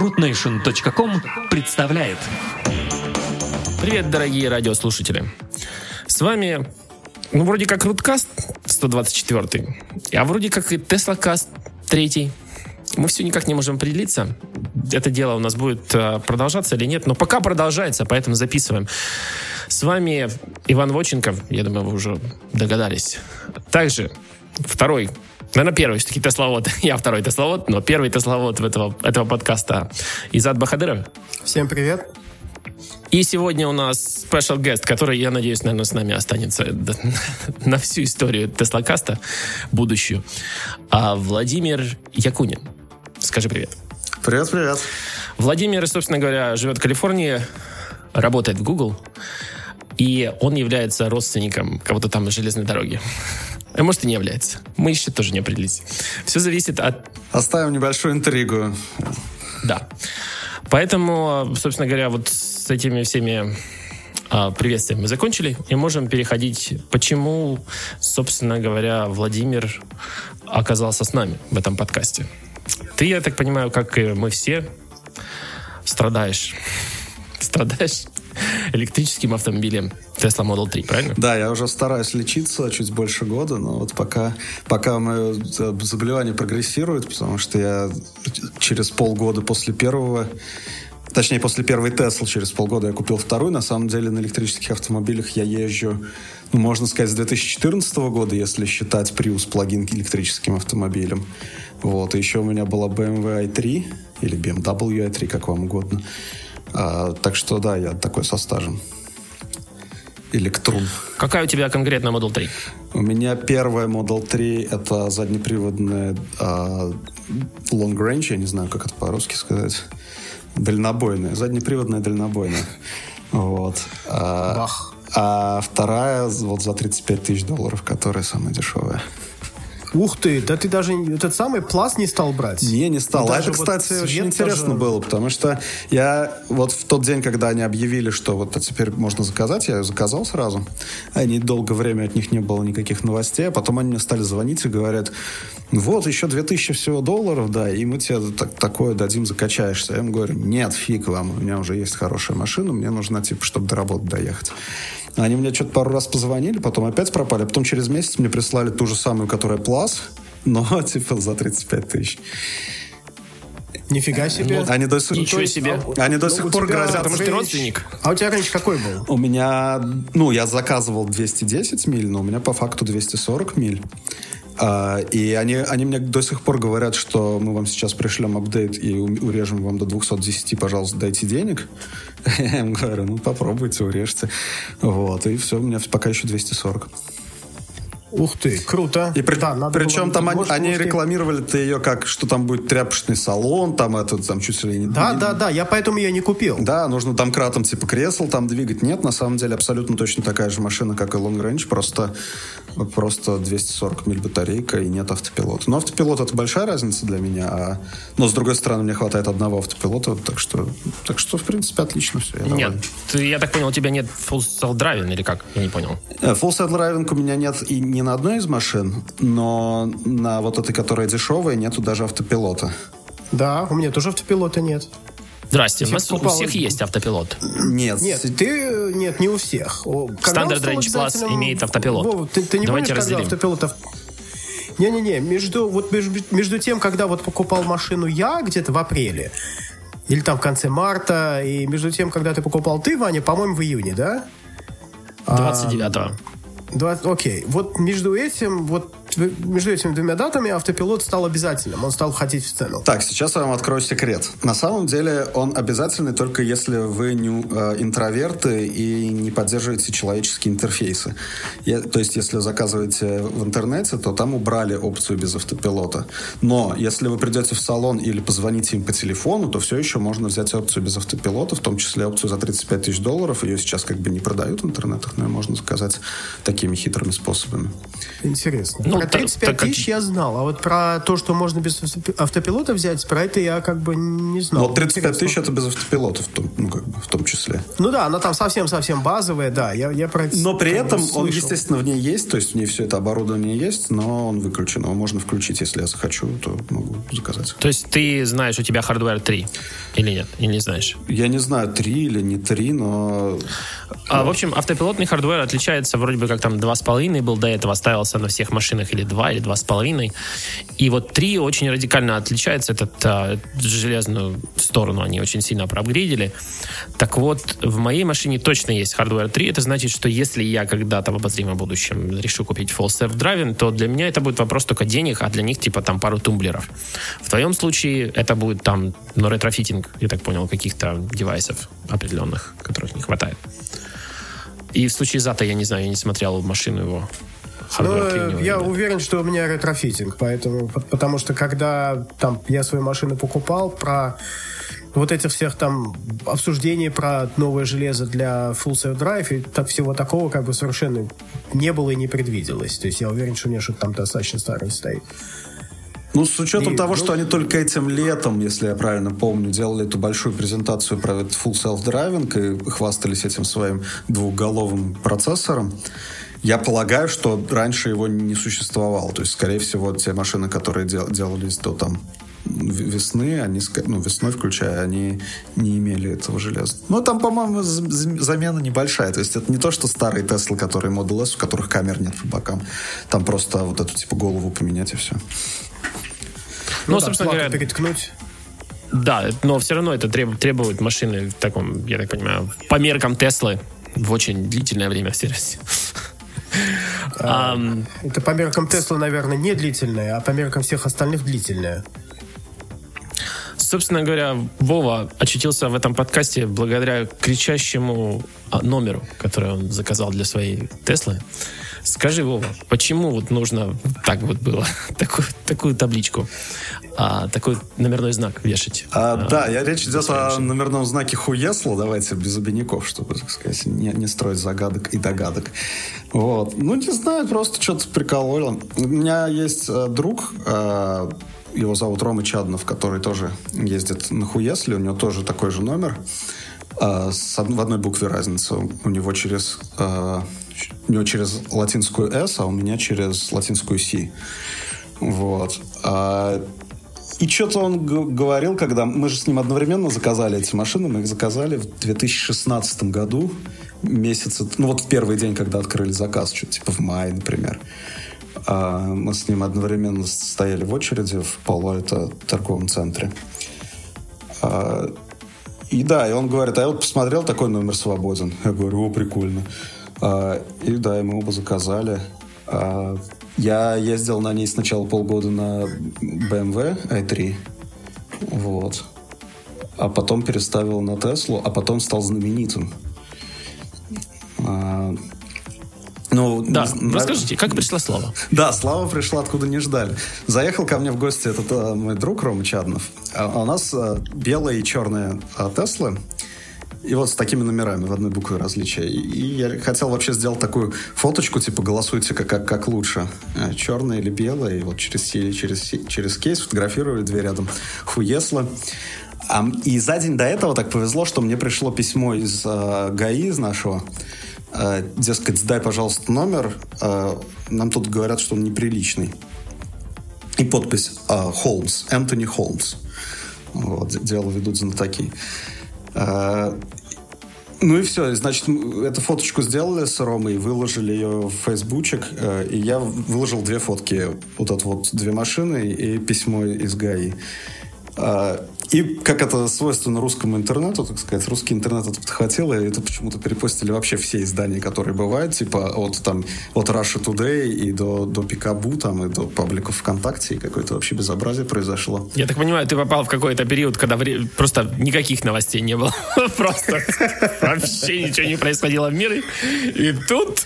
rootnation.com представляет Привет, дорогие радиослушатели. С вами, ну, вроде как Руткаст 124, а вроде как и Теслакаст 3. Мы все никак не можем определиться. Это дело у нас будет э, продолжаться или нет, но пока продолжается, поэтому записываем. С вами Иван Воченков, я думаю, вы уже догадались. Также второй Наверное, первый все-таки тесловод. Я второй тесловод, но первый тесловод этого, этого подкаста Изад Бахадыров. Всем привет. И сегодня у нас special guest, который, я надеюсь, наверное, с нами останется на всю историю Теслакаста, будущую. А Владимир Якунин. Скажи привет. Привет, привет. Владимир, собственно говоря, живет в Калифорнии, работает в Google, и он является родственником кого-то там из железной дороги. А может и не является. Мы еще тоже не определились. Все зависит от... Оставим небольшую интригу. Да. Поэтому, собственно говоря, вот с этими всеми а, приветствиями мы закончили и можем переходить, почему, собственно говоря, Владимир оказался с нами в этом подкасте. Ты, я так понимаю, как и мы все, страдаешь. Страдаешь электрическим автомобилем Tesla Model 3, правильно? Да, я уже стараюсь лечиться чуть больше года, но вот пока, пока мое заболевание прогрессирует, потому что я через полгода после первого Точнее, после первой Tesla через полгода я купил вторую. На самом деле на электрических автомобилях я езжу, ну, можно сказать, с 2014 года, если считать Prius плагин электрическим автомобилем. Вот. И еще у меня была BMW i3 или BMW i3, как вам угодно. А, так что да, я такой со стажем. Электрун. Какая у тебя конкретно Model 3? У меня первая Model 3 это заднеприводная а, long range, я не знаю, как это по-русски сказать. Дальнобойная, заднеприводная дальнобойная. Вот. А, Бах. а вторая вот за 35 тысяч долларов, которая самая дешевая. Ух ты, да ты даже этот самый пласт не стал брать. Не, не стал. Ну, А это, вот кстати, очень интересно даже- было, потому что я вот в тот день, когда они объявили, что вот а теперь можно заказать, я ее заказал сразу. Они долгое время от них не было никаких новостей, а потом они мне стали звонить и говорят, вот, еще 2000 всего долларов, да, и мы тебе так- такое дадим, закачаешься. Я им говорю, нет, фиг вам, у меня уже есть хорошая машина, мне нужна, типа, чтобы до работы доехать. Они мне что-то пару раз позвонили, потом опять пропали, а потом через месяц мне прислали ту же самую, которая Plus, но, типа, за 35 тысяч. Нифига себе. Они до сих, Ничего себе. Они до Ну, сих пор грозят. потому что ты родственник. А у тебя раньше какой был? У меня, ну, я заказывал 210 миль, но у меня по факту 240 миль. А, и они, они мне до сих пор говорят, что мы вам сейчас пришлем апдейт и урежем вам до 210, пожалуйста, дайте денег. Я им говорю, ну, попробуйте, урежьте. Вот, и все, у меня пока еще 240. Ух ты, круто. И при- Да, надо причем там они, они рекламировали-то ее как, что там будет тряпочный салон, там этот, там чуть ли не... Да, не- да, да, я поэтому ее не купил. Да, нужно домкратом типа кресел там двигать. Нет, на самом деле абсолютно точно такая же машина, как и Long Range, просто, просто 240 миль батарейка и нет автопилота. Но автопилот это большая разница для меня, а, но с другой стороны мне хватает одного автопилота, так что, так что в принципе отлично все. я Нет. доволен. Ты, я так понял, у тебя нет full self-driving или как? Я не понял. Э, Full Saddle Driving у меня нет и ни на одной из машин, но на вот этой, которая дешевая, нету даже автопилота. Да, у меня тоже автопилота нет. Здрасте, у, Всех нас у всех есть автопилот. Нет. Нет, ты... Нет, не у всех. Когда Standard Range Plus имеет автопилот. Вова, ты, ты не Давайте помнишь, когда разделим. автопилот... ав- Не-не-не, между, вот между, между тем, когда вот покупал машину я где-то в апреле, или там в конце марта, и между тем, когда ты покупал ты, Ваня, по-моему, в июне, да? 29-го. Два- окей. Вот между этим, вот между этими двумя датами автопилот стал обязательным. Он стал входить в цену. Так, сейчас я вам открою секрет. На самом деле он обязательный только если вы не э, интроверты и не поддерживаете человеческие интерфейсы. Я- то есть, если заказываете в интернете, то там убрали опцию без автопилота. Но если вы придете в салон или позвоните им по телефону, то все еще можно взять опцию без автопилота, в том числе опцию за 35 тысяч долларов. Ее сейчас как бы не продают в интернетах, но ее можно заказать такими хитрыми способами. Интересно. Ну про 35 так, тысяч я знал, а вот про то, что можно без автопилота взять, про это я как бы не знал. Но 35 тысяч это без автопилота в том, ну, как бы, в том числе. Ну да, она там совсем-совсем базовая, да. Я, я про это Но при этом он, естественно, в ней есть, то есть в ней все это оборудование есть, но он выключен. Его можно включить, если я захочу, то могу заказать. То есть ты знаешь, у тебя hardware 3 или нет? Или не знаешь? Я не знаю, 3 или не 3, но... А, в общем, автопилотный hardware отличается вроде бы как там 2,5 был до этого, ставился на всех машинах или 2, или 2,5. И вот 3 очень радикально отличается, этот а, железную сторону они очень сильно проапгрейдили. Так вот, в моей машине точно есть hardware 3. Это значит, что если я когда-то в обозримом будущем решу купить full self driving, то для меня это будет вопрос только денег, а для них типа там пару тумблеров. В твоем случае это будет там, ну, retrofitting, я так понял, каких-то девайсов определенных, которых не хватает. И в случае зата, я не знаю, я не смотрел машину его. Ну, я уверен, что у меня retrofitting, поэтому, потому что когда там я свою машину покупал, про вот этих всех там обсуждений про новое железо для Full Self Drive и так, всего такого как бы совершенно не было и не предвиделось. То есть я уверен, что у меня что-то там достаточно старое стоит. Ну, с учетом и, того, ну, что они только этим летом, если я правильно помню, делали эту большую презентацию про этот Full Self Driving и хвастались этим своим двухголовым процессором, я полагаю, что раньше его не существовало. То есть, скорее всего, те машины, которые дел, делались до там весны, они, ну, весной включая, они не имели этого железа. Но там, по-моему, замена небольшая. То есть это не то, что старые Теслы, которые Model S, у которых камер нет по бокам. Там просто вот эту типа голову поменять и все. Ну, ну собственно говоря... переткнуть. Да, но все равно это требует машины в таком, я так понимаю, по меркам Теслы в очень длительное время в сервисе. Um, это по меркам Тесла, наверное, не длительное, а по меркам всех остальных длительное. Собственно говоря, Вова очутился в этом подкасте благодаря кричащему а, номеру, который он заказал для своей Теслы. Скажи, Вова, почему вот нужно так вот было, такую, такую табличку, а, такой номерной знак вешать? А, а, да, я речь идет о номерном знаке Хуесла, давайте без обиняков, чтобы, так сказать, не, не строить загадок и догадок. Вот. Ну, не знаю, просто что-то прикололо. У меня есть э, друг, э, его зовут Рома Чаднов, который тоже ездит на Хуесле, у него тоже такой же номер. Э, с, в одной букве разница. У него через э, у него через латинскую S, а у меня через латинскую C. Вот. А, и что-то он говорил, когда мы же с ним одновременно заказали эти машины, мы их заказали в 2016 году, месяца, ну вот в первый день, когда открыли заказ, что-то типа в мае, например. А мы с ним одновременно стояли в очереди в Пало, это торговом центре. А, и да, и он говорит, а я вот посмотрел, такой номер свободен. Я говорю, о, прикольно. А, и да, мы оба заказали. А, я ездил на ней сначала полгода на BMW i3. Вот. А потом переставил на Теслу, а потом стал знаменитым. А, ну, да, на... расскажите, как пришла Слава? Да, Слава пришла откуда не ждали. Заехал ко мне в гости этот а, мой друг Рома Чаднов. А, у нас а, белые и черные а, Теслы. И вот с такими номерами в одной букве различия. И, я хотел вообще сделать такую фоточку, типа голосуйте как, как, как лучше. Э, Черное или белое. И вот через, через, через кейс фотографировали две рядом Хуесла. И за день до этого так повезло, что мне пришло письмо из э, ГАИ, из нашего. Э, дескать, сдай, пожалуйста, номер. Нам тут говорят, что он неприличный. И подпись Холмс, Энтони Холмс. Вот, дело ведут знатоки. А, ну и все, значит, эту фоточку сделали с Ромой, выложили ее в фейсбучек, э, и я выложил две фотки. Вот это вот две машины и письмо из ГАИ. И как это свойственно русскому интернету, так сказать, русский интернет это подхватил, и это почему-то перепостили вообще все издания, которые бывают, типа от там от Russia Today и до, до Пикабу, там, и до пабликов ВКонтакте, и какое-то вообще безобразие произошло. Я так понимаю, ты попал в какой-то период, когда вре... просто никаких новостей не было. Просто вообще ничего не происходило в мире. И тут...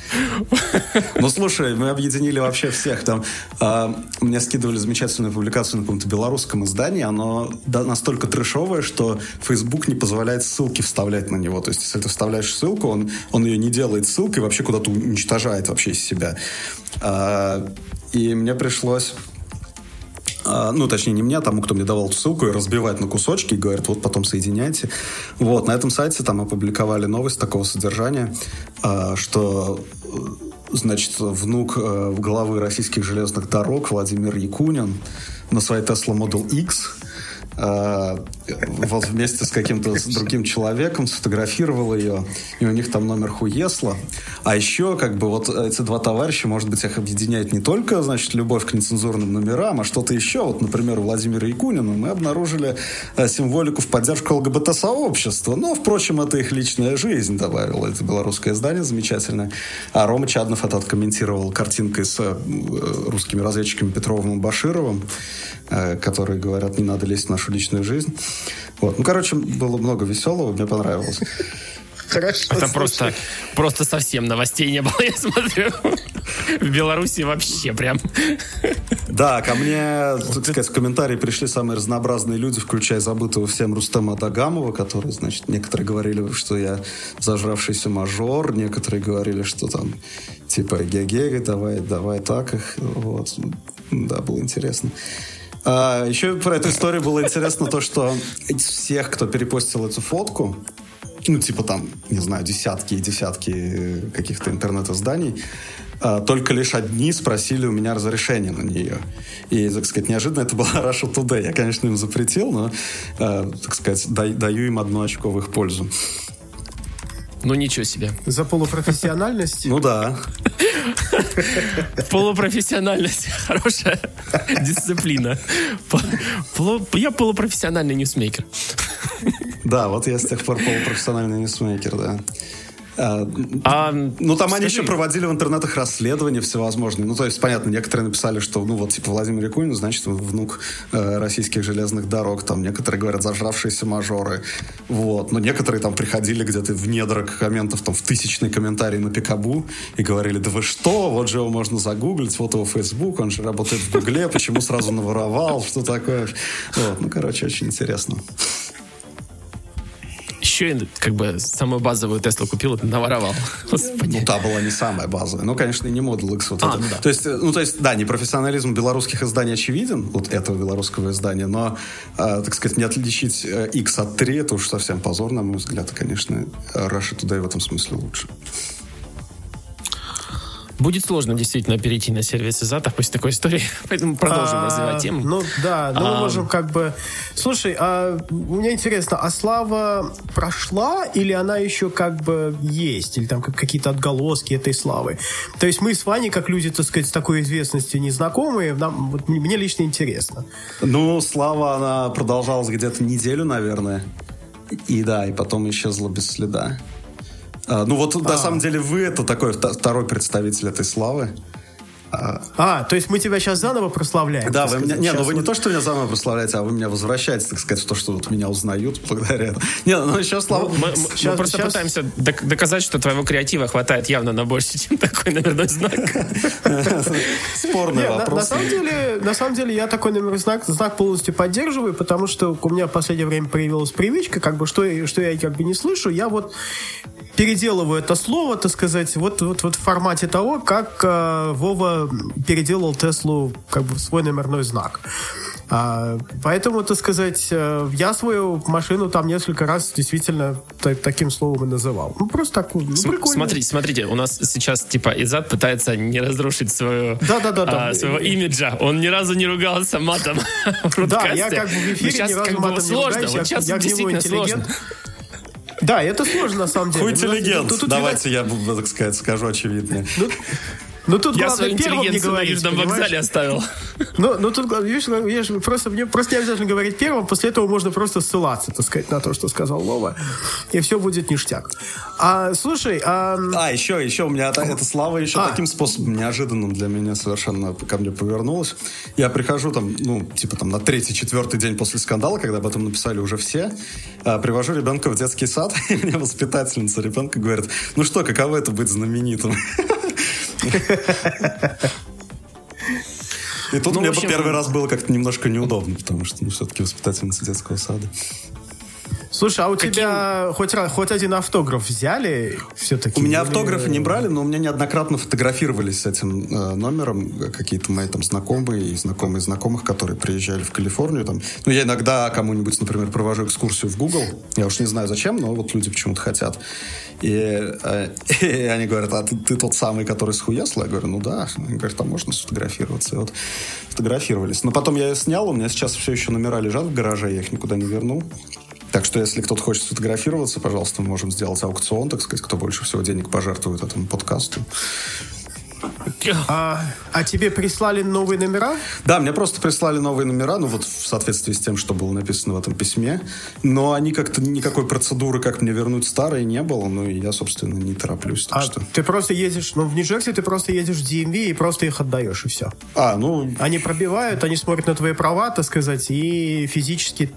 Ну, слушай, мы объединили вообще всех. Там а, мне скидывали замечательную публикацию на каком-то белорусском издании, оно настолько настолько трешовое, что Facebook не позволяет ссылки вставлять на него. То есть, если ты вставляешь ссылку, он, он ее не делает ссылкой, вообще куда-то уничтожает вообще из себя. А, И мне пришлось а, ну, точнее, не мне, а тому, кто мне давал эту ссылку, и разбивать на кусочки, и говорят, вот потом соединяйте. Вот, на этом сайте там опубликовали новость такого содержания, а, что значит, внук э, главы российских железных дорог Владимир Якунин на своей Tesla Model X э, вот вместе с каким-то другим человеком сфотографировал ее, и у них там номер Хуесла. А еще, как бы, вот эти два товарища, может быть, их объединяет не только, значит, любовь к нецензурным номерам, а что-то еще. Вот, например, у Владимира Якунина мы обнаружили э, символику в поддержку ЛГБТ-сообщества. Но, впрочем, это их личная жизнь, добавил это белорусское издание замечательное. А Рома Чаднов это откомментировал картинкой с э, русскими разведчиками Петровым и Башировым, которые говорят, не надо лезть в нашу личную жизнь. Вот. Ну, короче, было много веселого, мне понравилось. Хорошо. Это просто, просто совсем новостей не было, я смотрю. В Беларуси вообще прям. Да, ко мне, так сказать, в комментарии пришли самые разнообразные люди, включая забытого всем Рустема Дагамова, который, значит, некоторые говорили, что я зажравшийся мажор, некоторые говорили, что там, типа, ге-ге, давай, давай так их. Вот. Да, было интересно. А, еще про эту историю было интересно то, что из всех, кто перепостил эту фотку, ну, типа там, не знаю, десятки и десятки каких-то интернет-изданий, а, только лишь одни спросили у меня разрешение на нее. И, так сказать, неожиданно это была Russia Today. Я, конечно, им запретил, но, а, так сказать, даю им одно очко в их пользу. Ну, ничего себе. За полупрофессиональность? Ну да. Полупрофессиональность. Хорошая дисциплина. Я полупрофессиональный ньюсмейкер. Да, вот я с тех пор полупрофессиональный ньюсмейкер, да. А, а, ну, там они еще проводили в интернетах расследования всевозможные. Ну, то есть, понятно, некоторые написали, что, ну, вот, типа, Владимир Якунин, значит, внук э, российских железных дорог. Там некоторые говорят, зажравшиеся мажоры. Вот. Но некоторые там приходили где-то в недра комментов, там, в тысячный комментарий на Пикабу и говорили, да вы что, вот же его можно загуглить, вот его Facebook, он же работает в Гугле, почему сразу наворовал, что такое. Вот. Ну, короче, очень интересно еще как бы самую базовую Теслу купил и наворовал. Господи. Ну, та была не самая базовая. Ну, конечно, и не Model X. Вот а, это. Ну, да. То есть, ну, то есть, да, непрофессионализм белорусских изданий очевиден, вот этого белорусского издания, но, э, так сказать, не отличить X от 3, это уж совсем позор, на мой взгляд. И, конечно, Russia Today в этом смысле лучше. Будет сложно действительно перейти на сервис Изата после такой истории, поэтому продолжим а, развивать тему. Ну да, ну а, мы можем как бы... Слушай, а мне интересно, а слава прошла или она еще как бы есть? Или там какие-то отголоски этой славы? То есть мы с Ваней, как люди, так сказать, с такой известностью незнакомые, нам, вот, мне лично интересно. Ну, слава, она продолжалась где-то неделю, наверное. И да, и потом исчезла без следа. А, ну вот, а. на самом деле, вы это такой второй представитель этой славы. А, то есть мы тебя сейчас заново прославляем? Да, вы меня, не, ну вы не то, что меня заново прославляете, а вы меня возвращаете, так сказать, в то, что вот меня узнают благодаря этому. Не, ну сейчас слава... Мы, мы, сейчас, мы просто сейчас... пытаемся доказать, что твоего креатива хватает явно на больше, чем такой номерной знак. Спорный вопрос. На самом деле, на самом деле я такой номерной знак, знак полностью поддерживаю, потому что у меня в последнее время появилась привычка, как бы, что, что я как бы не слышу, я вот переделываю это слово, так сказать, вот, вот, вот в формате того, как э, Вова переделал Теслу как бы в свой номерной знак. А, поэтому, так сказать, э, я свою машину там несколько раз действительно таким словом и называл. Ну, просто так, ну, прикольно. Смотрите, смотрите, у нас сейчас, типа, Изад пытается не разрушить свою, да, да, да, да. А, своего имиджа. Он ни разу не ругался матом Да, я как бы в эфире сейчас ни разу как матом сложно. не ругаюсь. Вот сейчас я, я действительно сложно. Да, это сложно на самом деле. Хуй интеллигент. Тут, тут, Давайте я, так сказать, скажу очевиднее. Ну, ну тут я главное первым не говорить, на Южном вокзале оставил. Ну, ну тут, видишь, видишь просто, мне просто не обязательно говорить первым, после этого можно просто ссылаться, так сказать, на то, что сказал Вова, и все будет ништяк. А, слушай, а... А, еще, еще у меня это, это слава еще а. таким способом неожиданным для меня совершенно ко мне повернулась. Я прихожу там, ну, типа там на третий, четвертый день после скандала, когда об этом написали уже все, а, привожу ребенка в детский сад, и мне воспитательница ребенка говорит, ну что, каково это быть знаменитым? И тут ну, мне общем... первый раз было как-то немножко неудобно, потому что ну, все-таки воспитательница детского сада. Слушай, а у Каким... тебя хоть, хоть один автограф взяли все-таки? У меня или... автографы не брали, но у меня неоднократно фотографировались с этим э, номером какие-то мои там знакомые и знакомые знакомых, которые приезжали в Калифорнию. Там. Ну, я иногда кому-нибудь, например, провожу экскурсию в Google. Я уж не знаю зачем, но вот люди почему-то хотят. И, э, и они говорят, а ты, ты тот самый, который с Хуесла? Я говорю, ну да. Они говорят, там можно сфотографироваться. И вот фотографировались. Но потом я ее снял, у меня сейчас все еще номера лежат в гараже, я их никуда не вернул. Так что, если кто-то хочет сфотографироваться, пожалуйста, мы можем сделать аукцион, так сказать, кто больше всего денег пожертвует этому подкасту. А, а тебе прислали новые номера? Да, мне просто прислали новые номера, ну вот в соответствии с тем, что было написано в этом письме. Но они как-то никакой процедуры, как мне вернуть старые, не было. Ну и я, собственно, не тороплюсь. а что... ты просто едешь, ну в Нью-Джерси ты просто едешь в DMV и просто их отдаешь, и все. А, ну... Они пробивают, они смотрят на твои права, так сказать, и физически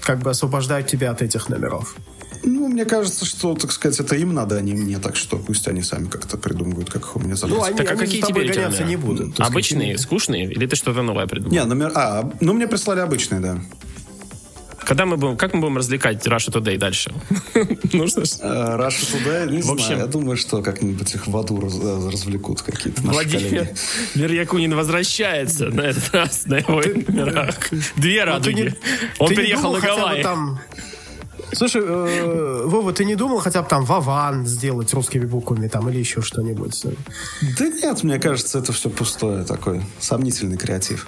как бы освобождают тебя от этих номеров. Ну, мне кажется, что, так сказать, это им надо, а не мне, так что пусть они сами как-то придумывают, как их у меня забрать. Ну, они, так а какие теперь гоняться не будут? Обычные, скучные? Или ты что-то новое придумал? Не, номер... А, ну, мне прислали обычные, да. Когда мы будем, как мы будем развлекать Russia Today дальше? Нужно же? Uh, Russia Today, не в общем, знаю. Я думаю, что как-нибудь их в аду раз, э, развлекут какие-то наши Владимир Верьякунин возвращается на этот раз на его номерах. Две радуги. Он переехал на Гавайи. Слушай, э, Вова, ты не думал хотя бы там Вован сделать русскими буквами там или еще что-нибудь? Да нет, мне кажется, это все пустое такой сомнительный креатив.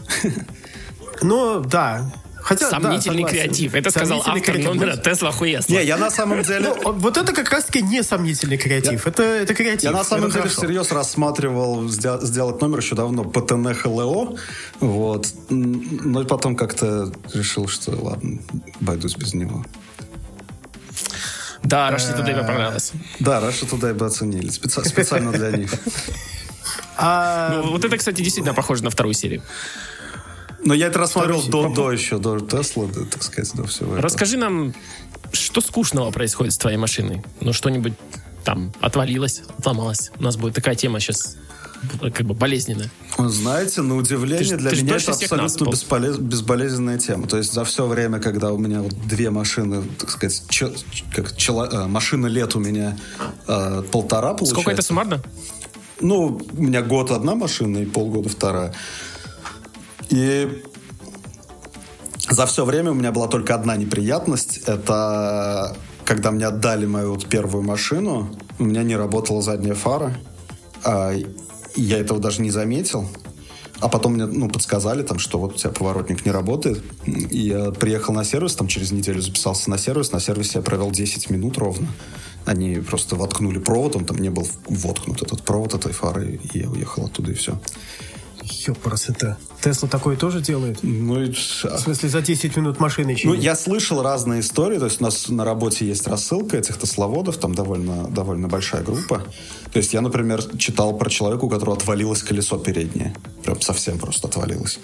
Ну, да. Хотя, Сомнительный да, креатив. Это сказал автор креатив. номера Тесла Хуесла. Не, я на самом деле... Ну, вот это как раз-таки не сомнительный креатив. Я... Это, это креатив. Я на самом деле хорошо. всерьез рассматривал сделать номер еще давно ПТН ХЛО. Вот. Но потом как-то решил, что ладно, обойдусь без него. Да, Russia Today мне понравилось. Да, Russia Today бы оценили. Специально для них. А, ну, вот это, кстати, действительно похоже на вторую серию. Но я это рассматривал до, до еще, до Тесла, так сказать, до всего этого. Расскажи нам, что скучного происходит с твоей машиной? Ну, что-нибудь там отвалилось, отломалось. У нас будет такая тема сейчас как бы болезненная. Знаете, на удивление, для меня это абсолютно бесполез, безболезненная тема. То есть за все время, когда у меня вот две машины, так сказать, че, как чело, э, машина лет у меня э, полтора получается. Сколько это суммарно? Ну, у меня год одна машина и полгода вторая. И за все время у меня была только одна неприятность. Это когда мне отдали мою вот первую машину, у меня не работала задняя фара. Я этого даже не заметил. А потом мне ну, подсказали, там, что вот у тебя поворотник не работает. И я приехал на сервис, там через неделю записался на сервис. На сервисе я провел 10 минут ровно. Они просто воткнули провод, он там не был воткнут, этот провод этой фары, и я уехал оттуда, и все. Ёпарас, это... Тесла такое тоже делает? Ну, и... В смысле, за 10 минут машины чинит? Ну, я слышал разные истории. То есть у нас на работе есть рассылка этих тесловодов, там довольно, довольно большая группа. То есть я, например, читал про человека, у которого отвалилось колесо переднее. Прям совсем просто отвалилось.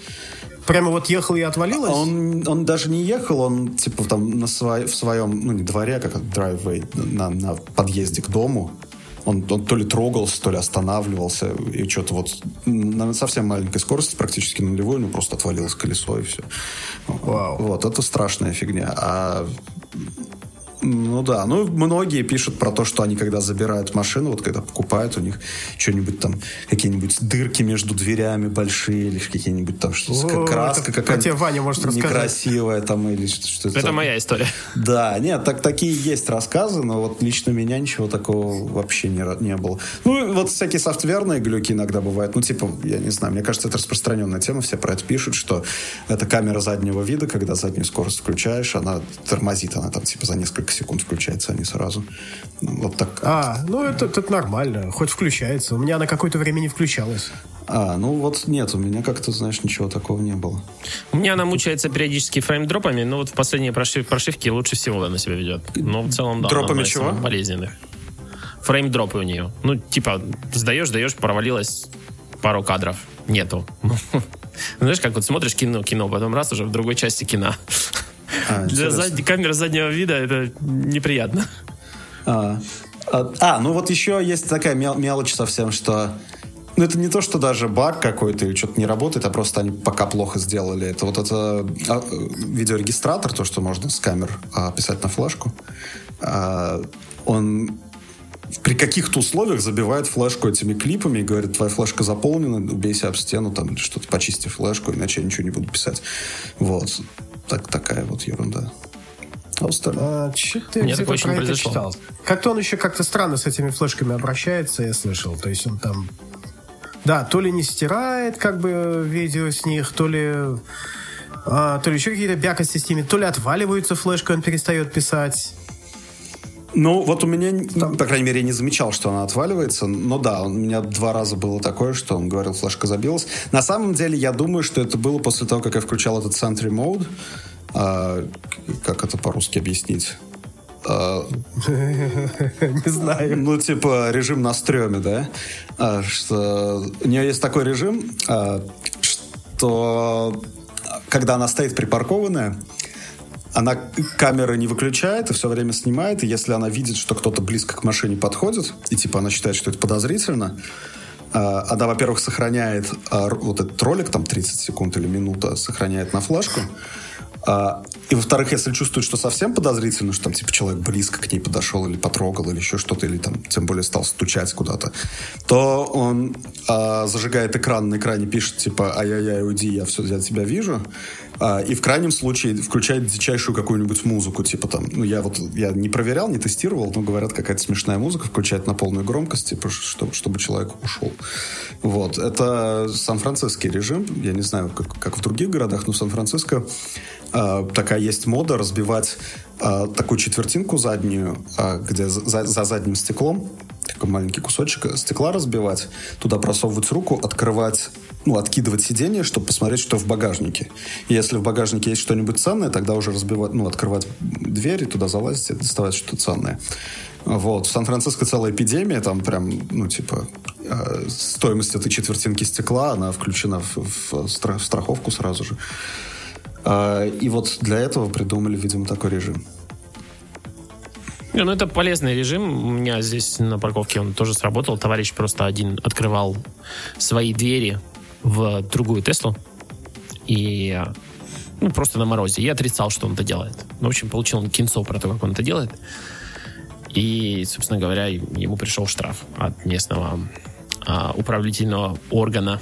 Прямо вот ехал и отвалилось? Он, он даже не ехал, он типа там на свой, в своем, ну не дворе, а как driveway, на, на подъезде к дому он, он то ли трогался, то ли останавливался, и что-то вот на совсем маленькой скорости, практически нулевой, ну просто отвалилось колесо и все. Вау. Вот, это страшная фигня. А ну да, ну многие пишут про то, что они когда забирают машину, вот когда покупают, у них что-нибудь там, какие-нибудь дырки между дверями большие, или какие-нибудь там что-то, краска какая-то Ваня может некрасивая там, или что-то. Это там. моя история. Да, нет, так, такие есть рассказы, но вот лично у меня ничего такого вообще не, не было. Ну, вот всякие софтверные глюки иногда бывают, ну, типа, я не знаю, мне кажется, это распространенная тема, все про это пишут, что это камера заднего вида, когда заднюю скорость включаешь, она тормозит, она там типа за несколько секунд включается, а не сразу. Вот так. А, ну это, это нормально. Хоть включается. У меня на какое-то время не включалось. А, ну вот нет, у меня как-то, знаешь, ничего такого не было. У меня она мучается периодически фреймдропами, но вот в последние прошив, прошивки лучше всего она себя ведет. Но в целом, да. Дропами чего? Болезненных. Фреймдропы у нее. Ну, типа, сдаешь, сдаешь, провалилось пару кадров. Нету. Знаешь, как вот смотришь кино, кино, потом раз уже в другой части кино. А, Для зад... камеры заднего вида это неприятно. А, а, а, ну вот еще есть такая мел- мелочь совсем, что Ну, это не то, что даже баг какой-то или что-то не работает, а просто они пока плохо сделали. Это вот это а, видеорегистратор, то, что можно с камер а, писать на флешку, а, он при каких-то условиях забивает флешку этими клипами и говорит, твоя флешка заполнена, убейся об стену там или что-то, почисти флешку, иначе я ничего не буду писать. Вот. Так, такая вот ерунда. А, а что-то я где-то про это читал. Как-то он еще как-то странно с этими флешками обращается, я слышал. То есть он там... Да, то ли не стирает как бы видео с них, то ли... А, то ли еще какие-то бякости с ними, то ли отваливаются флешка, он перестает писать. Ну, вот у меня, Там... по крайней мере, я не замечал, что она отваливается. Но да, у меня два раза было такое, что он говорил, флешка забилась. На самом деле, я думаю, что это было после того, как я включал этот Sentry Mode. А, как это по-русски объяснить? А, не знаю. Ну, типа, режим на стреме, да? А, что у нее есть такой режим, а, что когда она стоит припаркованная, она камеры не выключает и все время снимает, и если она видит, что кто-то близко к машине подходит, и типа она считает, что это подозрительно, а, она, во-первых, сохраняет а, вот этот ролик, там 30 секунд или минута, сохраняет на флешку, а, и, во-вторых, если чувствует, что совсем подозрительно, что там, типа, человек близко к ней подошел или потрогал, или еще что-то, или там, тем более, стал стучать куда-то, то он а, зажигает экран, на экране пишет, типа, ай-яй-яй, уйди, я все, я тебя вижу. А, и в крайнем случае включает дичайшую какую-нибудь музыку, типа там, ну, я вот, я не проверял, не тестировал, но говорят, какая-то смешная музыка, включает на полную громкость, типа, чтобы, чтобы человек ушел. Вот. Это сан-франциский режим, я не знаю, как, как в других городах, но Сан-Франциско э, такая есть мода разбивать э, такую четвертинку заднюю, э, где за, за задним стеклом такой маленький кусочек стекла разбивать, туда просовывать руку, открывать, ну, откидывать сиденье, чтобы посмотреть, что в багажнике. И если в багажнике есть что-нибудь ценное, тогда уже разбивать, ну, открывать дверь и туда залазить и доставать что-то ценное. Вот. В Сан-Франциско целая эпидемия, там прям, ну, типа, э, стоимость этой четвертинки стекла, она включена в, в, в страховку сразу же. Э, и вот для этого придумали, видимо, такой режим. Не, ну это полезный режим. У меня здесь на парковке он тоже сработал. Товарищ просто один открывал свои двери в другую Теслу. И ну, просто на морозе. Я отрицал, что он это делает. Ну, в общем, получил он кинцо про то, как он это делает. И, собственно говоря, ему пришел штраф от местного а, управлятельного органа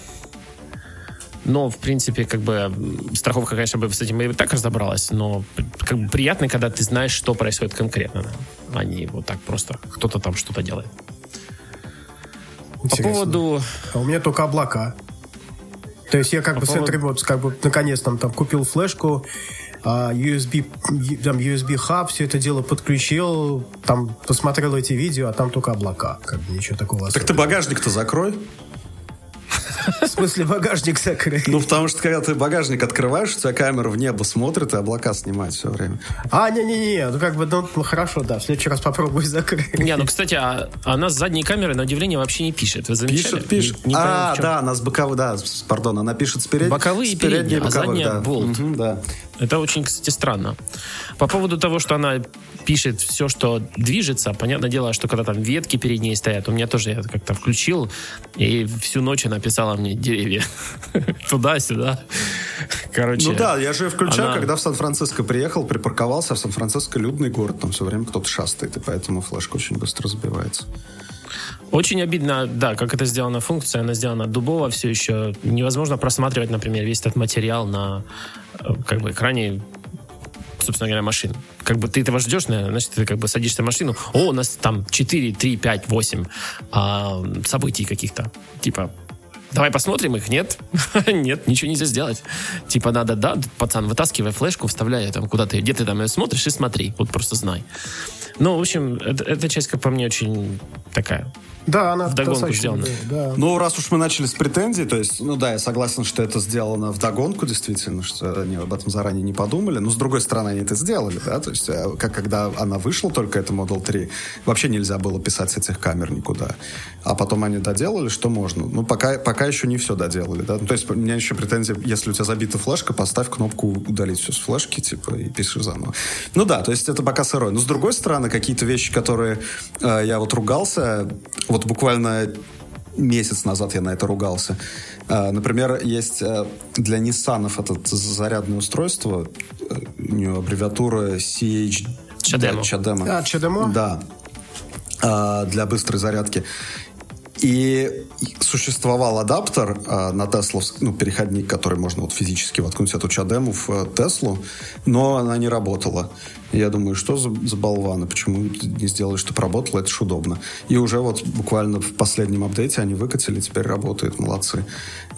но, в принципе, как бы страховка, конечно, бы с этим и так разобралась, но как бы приятно, когда ты знаешь, что происходит конкретно, а не вот так просто кто-то там что-то делает. Интересно. По поводу... А у меня только облака. То есть я как По бы поводу... с этой вот, как бы наконец там, там купил флешку, USB, там, USB хаб, все это дело подключил, там посмотрел эти видео, а там только облака. Как бы ничего такого Так ты багажник-то закрой. В смысле, багажник закрыть? Ну, потому что, когда ты багажник открываешь, у тебя камера в небо смотрит и облака снимает все время. А, не-не-не, ну как бы, ну, ну хорошо, да, в следующий раз попробуй закрыть. Не, ну, кстати, а, она с задней камеры, на удивление, вообще не пишет. Вы замечали? Пишет, пишет. Не, не а, да, она с боковой, да, пардон, она пишет спереди. Боковые и передние, а задняя да. болт. Угу, да. Это очень, кстати, странно. По поводу того, что она пишет все, что движется, понятное дело, что когда там ветки перед ней стоят, у меня тоже я как-то включил, и всю ночь она писала мне деревья туда-сюда. Короче. Ну да, я же включаю, она... когда в Сан-Франциско приехал, припарковался, а в Сан-Франциско людный город, там все время кто-то шастает, и поэтому флешка очень быстро забивается. Очень обидно, да, как это сделана функция, она сделана дубово все еще. Невозможно просматривать, например, весь этот материал на э, как бы экране собственно говоря, машин. Как бы ты этого ждешь, значит, ты как бы садишься в машину, о, у нас там 4, 3, 5, 8 а, событий каких-то. Типа, давай посмотрим их, нет? нет, ничего нельзя сделать. Типа надо, да, пацан, вытаскивай флешку, вставляй там куда ты, где ты там ее смотришь и смотри, вот просто знай. Ну, в общем, это, эта часть, как по мне, очень такая да, она вдогонку сделана. Да. Ну, раз уж мы начали с претензий, то есть, ну да, я согласен, что это сделано вдогонку, действительно, что они об этом заранее не подумали, но с другой стороны, они это сделали, да, то есть, э, как когда она вышла только, это Model 3, вообще нельзя было писать с этих камер никуда. А потом они доделали, что можно. Ну, пока, пока еще не все доделали, да. Ну, то есть, у меня еще претензия, если у тебя забита флешка, поставь кнопку удалить все с флешки, типа, и пиши заново. Ну да, то есть, это пока сырой. Но с другой стороны, какие-то вещи, которые э, я вот ругался, вот буквально месяц назад я на это ругался. А, например, есть э, для Nissan это зарядное устройство, э, у нее аббревиатура CH... Чадемо. Чадемо. А, Чадемо? Да. А, для быстрой зарядки. И существовал адаптер э, на Теслу, ну, переходник, который можно вот физически воткнуть эту чадему в э, Теслу, но она не работала. Я думаю, что за, за болваны, почему не сделали, чтобы работало, это ж удобно. И уже вот буквально в последнем апдейте они выкатили, теперь работает, молодцы.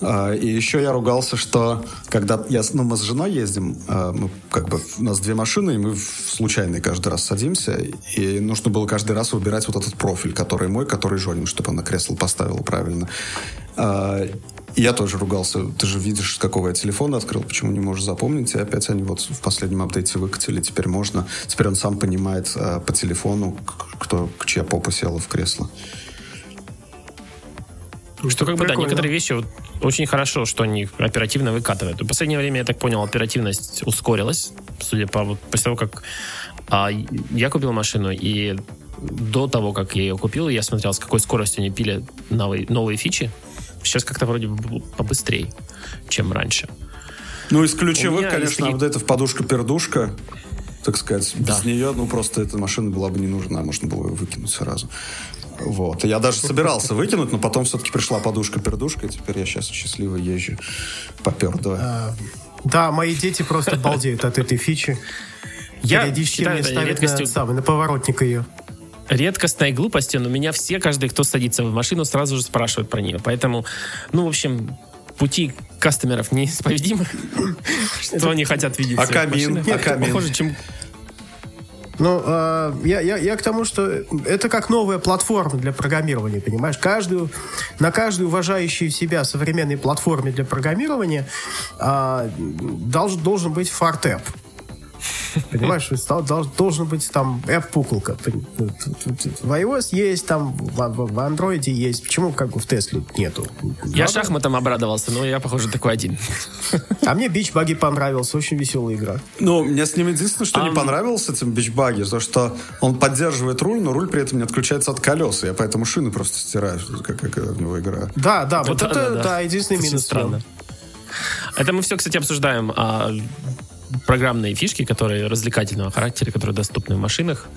А, и еще я ругался, что когда я, ну, мы с женой ездим, а, мы как бы, у нас две машины, и мы случайно каждый раз садимся, и нужно было каждый раз выбирать вот этот профиль, который мой, который Женин, чтобы она кресло поставила правильно. Я тоже ругался. Ты же видишь, с какого я телефона открыл, почему не можешь запомнить. И опять они вот в последнем апдейте выкатили. Теперь можно. Теперь он сам понимает э, по телефону, кто, чья попа села в кресло. Что как бы, да, некоторые вещи вот, очень хорошо, что они оперативно выкатывают. В последнее время, я так понял, оперативность ускорилась, судя по вот, после того, как а, я купил машину, и до того, как я ее купил, я смотрел, с какой скоростью они пили новые, новые фичи. Сейчас как-то вроде бы побыстрее, чем раньше. Ну, из ключевых, конечно, есть... апдейтов подушка-пердушка, так сказать. Да. Без нее, ну, просто эта машина была бы не нужна, можно было ее выкинуть сразу. Вот. Я даже собирался выкинуть, но потом все-таки пришла подушка-пердушка, и теперь я сейчас счастливо езжу. Попер, давай. А, да, мои дети просто балдеют от этой фичи. Я Периодически считаю, мне ставят на, самый, на поворотник ее редкостной глупостью, но меня все, каждый, кто садится в машину, сразу же спрашивают про нее. Поэтому, ну, в общем, пути кастомеров неисповедимы. Что они хотят видеть? А камин? А камин? Похоже, чем ну, э, я, я, я к тому, что это как новая платформа для программирования, понимаешь? Каждую, на каждую уважающую себя современной платформе для программирования э, долж, должен быть фартеп. Понимаешь, должен быть там app-пуколка. В iOS есть, там в Android есть. Почему как бы в Тесле нету? Я шахматом обрадовался, но я, похоже, такой один. А мне Beach Buggy понравился. Очень веселая игра. Ну, мне с ним единственное, что не понравилось этим Beach Buggy, то, что он поддерживает руль, но руль при этом не отключается от колес. Я поэтому шины просто стираю, как, как в него играю. Да, да, вот это, да, единственный минус. Странно. Это мы все, кстати, обсуждаем. А программные фишки, которые развлекательного характера, которые доступны в машинах.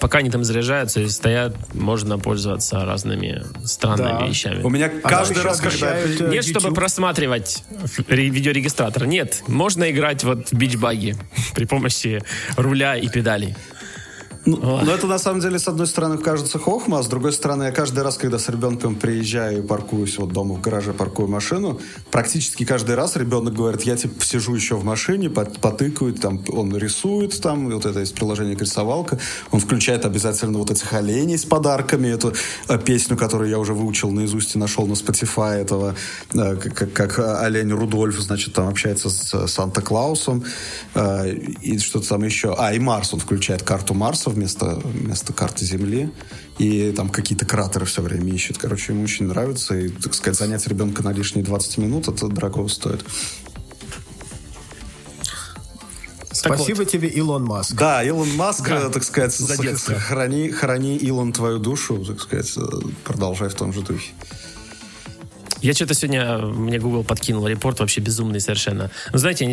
Пока они там заряжаются и стоят, можно пользоваться разными странными да. вещами. У меня а каждый раз, когда... Нет, YouTube. чтобы просматривать видеорегистратор. Нет, можно играть вот в бичбаги при помощи руля и педалей. Ну, но это на самом деле, с одной стороны, кажется хохма, а с другой стороны, я каждый раз, когда с ребенком приезжаю и паркуюсь вот дома в гараже, паркую машину, практически каждый раз ребенок говорит, я типа сижу еще в машине, потыкаю, там, он рисует там, вот это есть приложение рисовалка, он включает обязательно вот этих оленей с подарками, эту э, песню, которую я уже выучил наизусть и нашел на Spotify этого, э, как, как олень Рудольф, значит, там общается с Санта-Клаусом, э, и что-то там еще. А, и Марс, он включает карту Марса вместо, вместо карты Земли. И там какие-то кратеры все время ищет. Короче, ему очень нравится. И, так сказать, занять ребенка на лишние 20 минут, это дорого стоит. Спасибо вот. тебе, Илон Маск. Да, Илон Маск, да. так сказать, За храни, храни Илон твою душу, так сказать, продолжай в том же духе. Я что-то сегодня, мне Google подкинул репорт вообще безумный совершенно. Ну, знаете,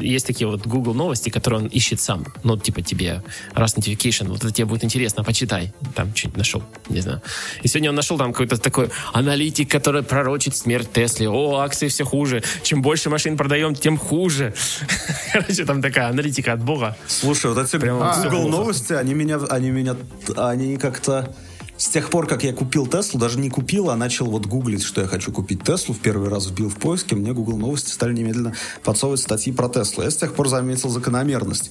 есть такие вот Google новости, которые он ищет сам. Ну, типа тебе раз notification, вот это тебе будет интересно, почитай. Там что-нибудь нашел, не знаю. И сегодня он нашел там какой-то такой аналитик, который пророчит смерть Тесли. О, акции все хуже. Чем больше машин продаем, тем хуже. Короче, там такая аналитика от бога. Слушай, вот эти Прямо Google новости, они меня, они меня, они как-то с тех пор, как я купил Теслу, даже не купил, а начал вот гуглить, что я хочу купить Теслу, в первый раз вбил в поиске, мне Google новости стали немедленно подсовывать статьи про Теслу. Я с тех пор заметил закономерность.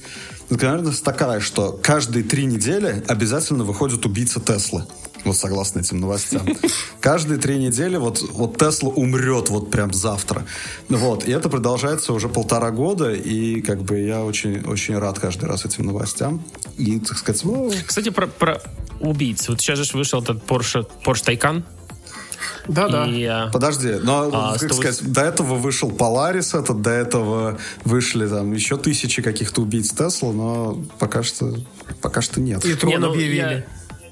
Закономерность такая, что каждые три недели обязательно выходит убийца Теслы. Вот согласно этим новостям. Каждые три недели вот, вот Тесла умрет вот прям завтра. Вот. И это продолжается уже полтора года, и как бы я очень, очень рад каждый раз этим новостям. И, так сказать, ну... Кстати, про, про убийц. Вот сейчас же вышел этот Porsche, Porsche Taycan. Да, да. А, Подожди, но а, как 100... сказать, до этого вышел Polaris, этот, до этого вышли там еще тысячи каких-то убийц Тесла, но пока что пока что нет. И трон не, ну, объявили. Я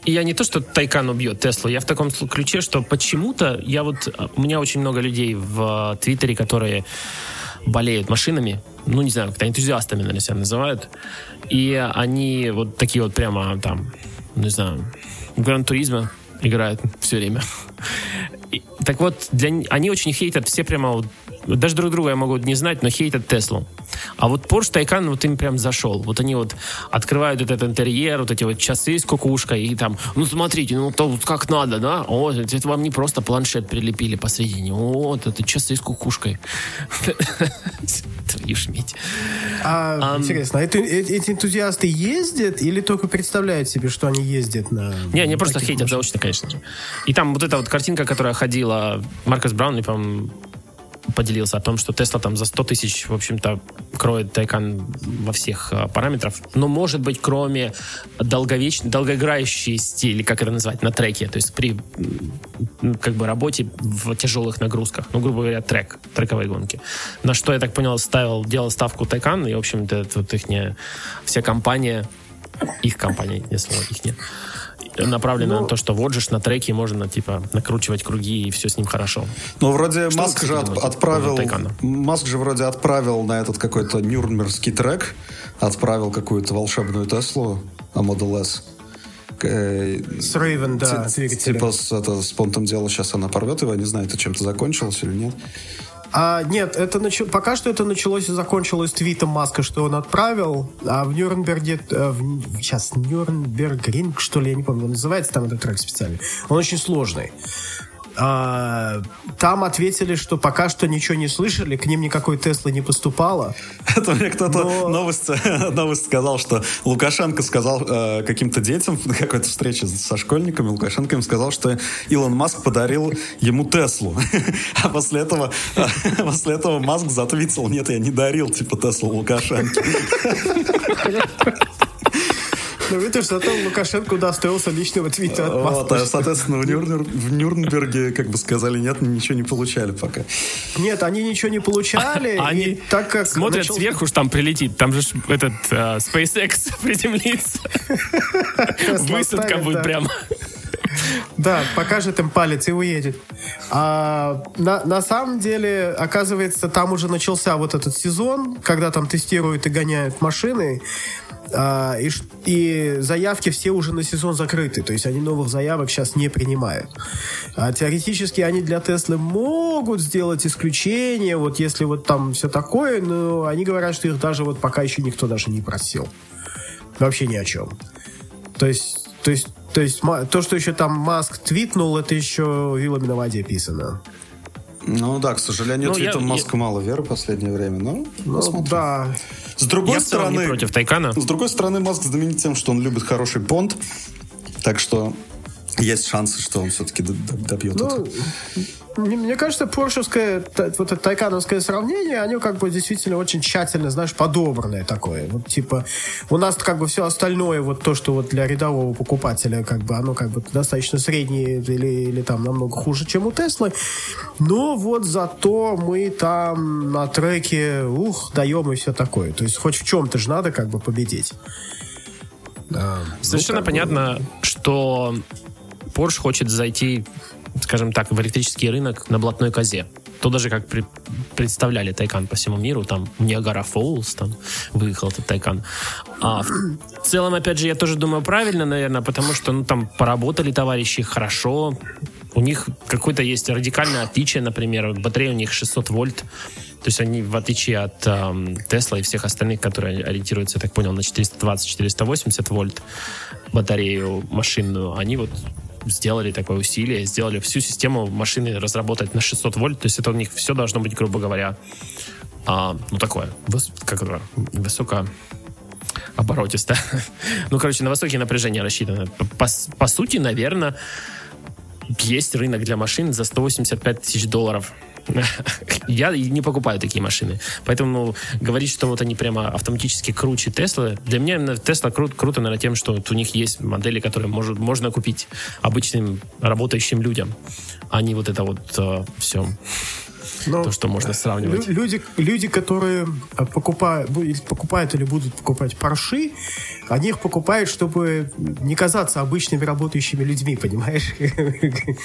я не то, что Тайкан убьет Теслу, я в таком ключе, что почему-то я вот... У меня очень много людей в э, Твиттере, которые болеют машинами, ну, не знаю, как-то энтузиастами, наверное, себя называют, и они вот такие вот прямо там, не знаю, Гран-туризма играют все время. И, так вот, для, они очень хейтят все прямо вот даже друг друга могут не знать, но хейтят Теслу. А вот Porsche Taycan вот им прям зашел. Вот они вот открывают этот интерьер, вот эти вот часы с кукушкой, и там, ну смотрите, ну то вот как надо, да? О, это вам не просто планшет прилепили посредине. О, это часы с кукушкой. Твою шметь. А, интересно, а эти энтузиасты ездят или только представляют себе, что они ездят на... Не, они просто хейтят заочно, конечно же. И там вот эта вот картинка, которая ходила, Маркос Браун, по-моему, поделился о том, что Тесла там за 100 тысяч, в общем-то, кроет Тайкан во всех э, параметрах. Но, может быть, кроме долговечной, долгоиграющести, или как это назвать, на треке, то есть при как бы работе в тяжелых нагрузках, ну, грубо говоря, трек, трековые гонки. На что, я так понял, ставил, делал ставку Тайкан, и, в общем-то, вот их не, вся компания, их компания, если их нет, направлено Но... на то, что вот же на треке можно типа накручивать круги и все с ним хорошо. Ну вроде что Маск же от, отправил, Маск же вроде отправил на этот какой-то нюрнбергский трек, отправил какую-то волшебную Теслу, а Model S. Э, с Raven, да, Типа с, это, с понтом дела сейчас она порвет его, не знаю, это чем-то закончилось или нет. А, нет, это нач... пока что это началось и закончилось твитом Маска, что он отправил, а в Нюрнберге, э, в, сейчас Нюрнберг Ринг, что ли, я не помню, называется там этот трек специальный. Он очень сложный. А, там ответили, что пока что ничего не слышали, к ним никакой Теслы не поступало. Это мне кто-то но... новость, новость сказал, что Лукашенко сказал э, каким-то детям на какой-то встрече со школьниками, Лукашенко им сказал, что Илон Маск подарил ему Теслу. А после этого, после этого Маск затвитил, нет, я не дарил, типа, Теслу Лукашенко. Ну, видишь, зато Лукашенко удостоился личного твита от Вот, а, соответственно, в, Нюрнбер... в Нюрнберге, как бы сказали, нет, ничего не получали пока. Нет, они ничего не получали. Они так как смотрят начал... сверху, что там прилетит. Там же этот uh, SpaceX приземлится. Высадка будет прямо. Да, покажет им палец и уедет. А на, на самом деле, оказывается, там уже начался вот этот сезон, когда там тестируют и гоняют машины. А, и, и заявки все уже на сезон закрыты, то есть они новых заявок сейчас не принимают. А, теоретически они для Теслы могут сделать исключение, вот если вот там все такое, но они говорят, что их даже вот пока еще никто даже не просил. Вообще ни о чем. То есть, то есть, то есть то, что еще там Маск твитнул, это еще вилами на воде писано. Ну да, к сожалению, ну, твитом я, Маска я... мало веры в последнее время, но ну, посмотрим. Да. С другой я стороны... не против Тайкана. С другой стороны, Маск знаменит тем, что он любит хороший понт, так что есть шансы, что он все-таки добьет ну, это. Мне кажется, поршевское, вот это тайкановское сравнение, они как бы действительно очень тщательно, знаешь, подобранное такое. Вот типа, у нас как бы все остальное, вот то, что вот для рядового покупателя, как бы, оно как бы достаточно среднее или, или там намного хуже, чем у Теслы. Но вот зато мы там на треке, ух, даем и все такое. То есть хоть в чем-то же надо как бы победить. Да, Совершенно ну, понятно, бы... что Porsche хочет зайти, скажем так, в электрический рынок на блатной козе. То даже как при, представляли Тайкан по всему миру, там Niagara Falls, там выехал этот Тайкан. А в целом, опять же, я тоже думаю правильно, наверное, потому что ну, там поработали товарищи хорошо, у них какое-то есть радикальное отличие, например, батарея у них 600 вольт, то есть они, в отличие от Тесла эм, и всех остальных, которые ориентируются, я так понял, на 420-480 вольт батарею машинную, они вот сделали такое усилие, сделали всю систему машины разработать на 600 вольт, то есть это у них все должно быть, грубо говоря, а, ну такое, как это, высоко оборотисто. ну, короче, на высокие напряжения рассчитано. По, по сути, наверное, есть рынок для машин за 185 тысяч долларов. Я не покупаю такие машины. Поэтому ну, говорить, что вот они прямо автоматически круче Тесла, для меня Тесла кру- круто, наверное, тем, что вот у них есть модели, которые может, можно купить обычным работающим людям, а не вот это вот э, все Но то, что можно сравнивать. Люди, люди которые покупают, покупают или будут покупать парши, они их покупают, чтобы не казаться обычными работающими людьми, понимаешь?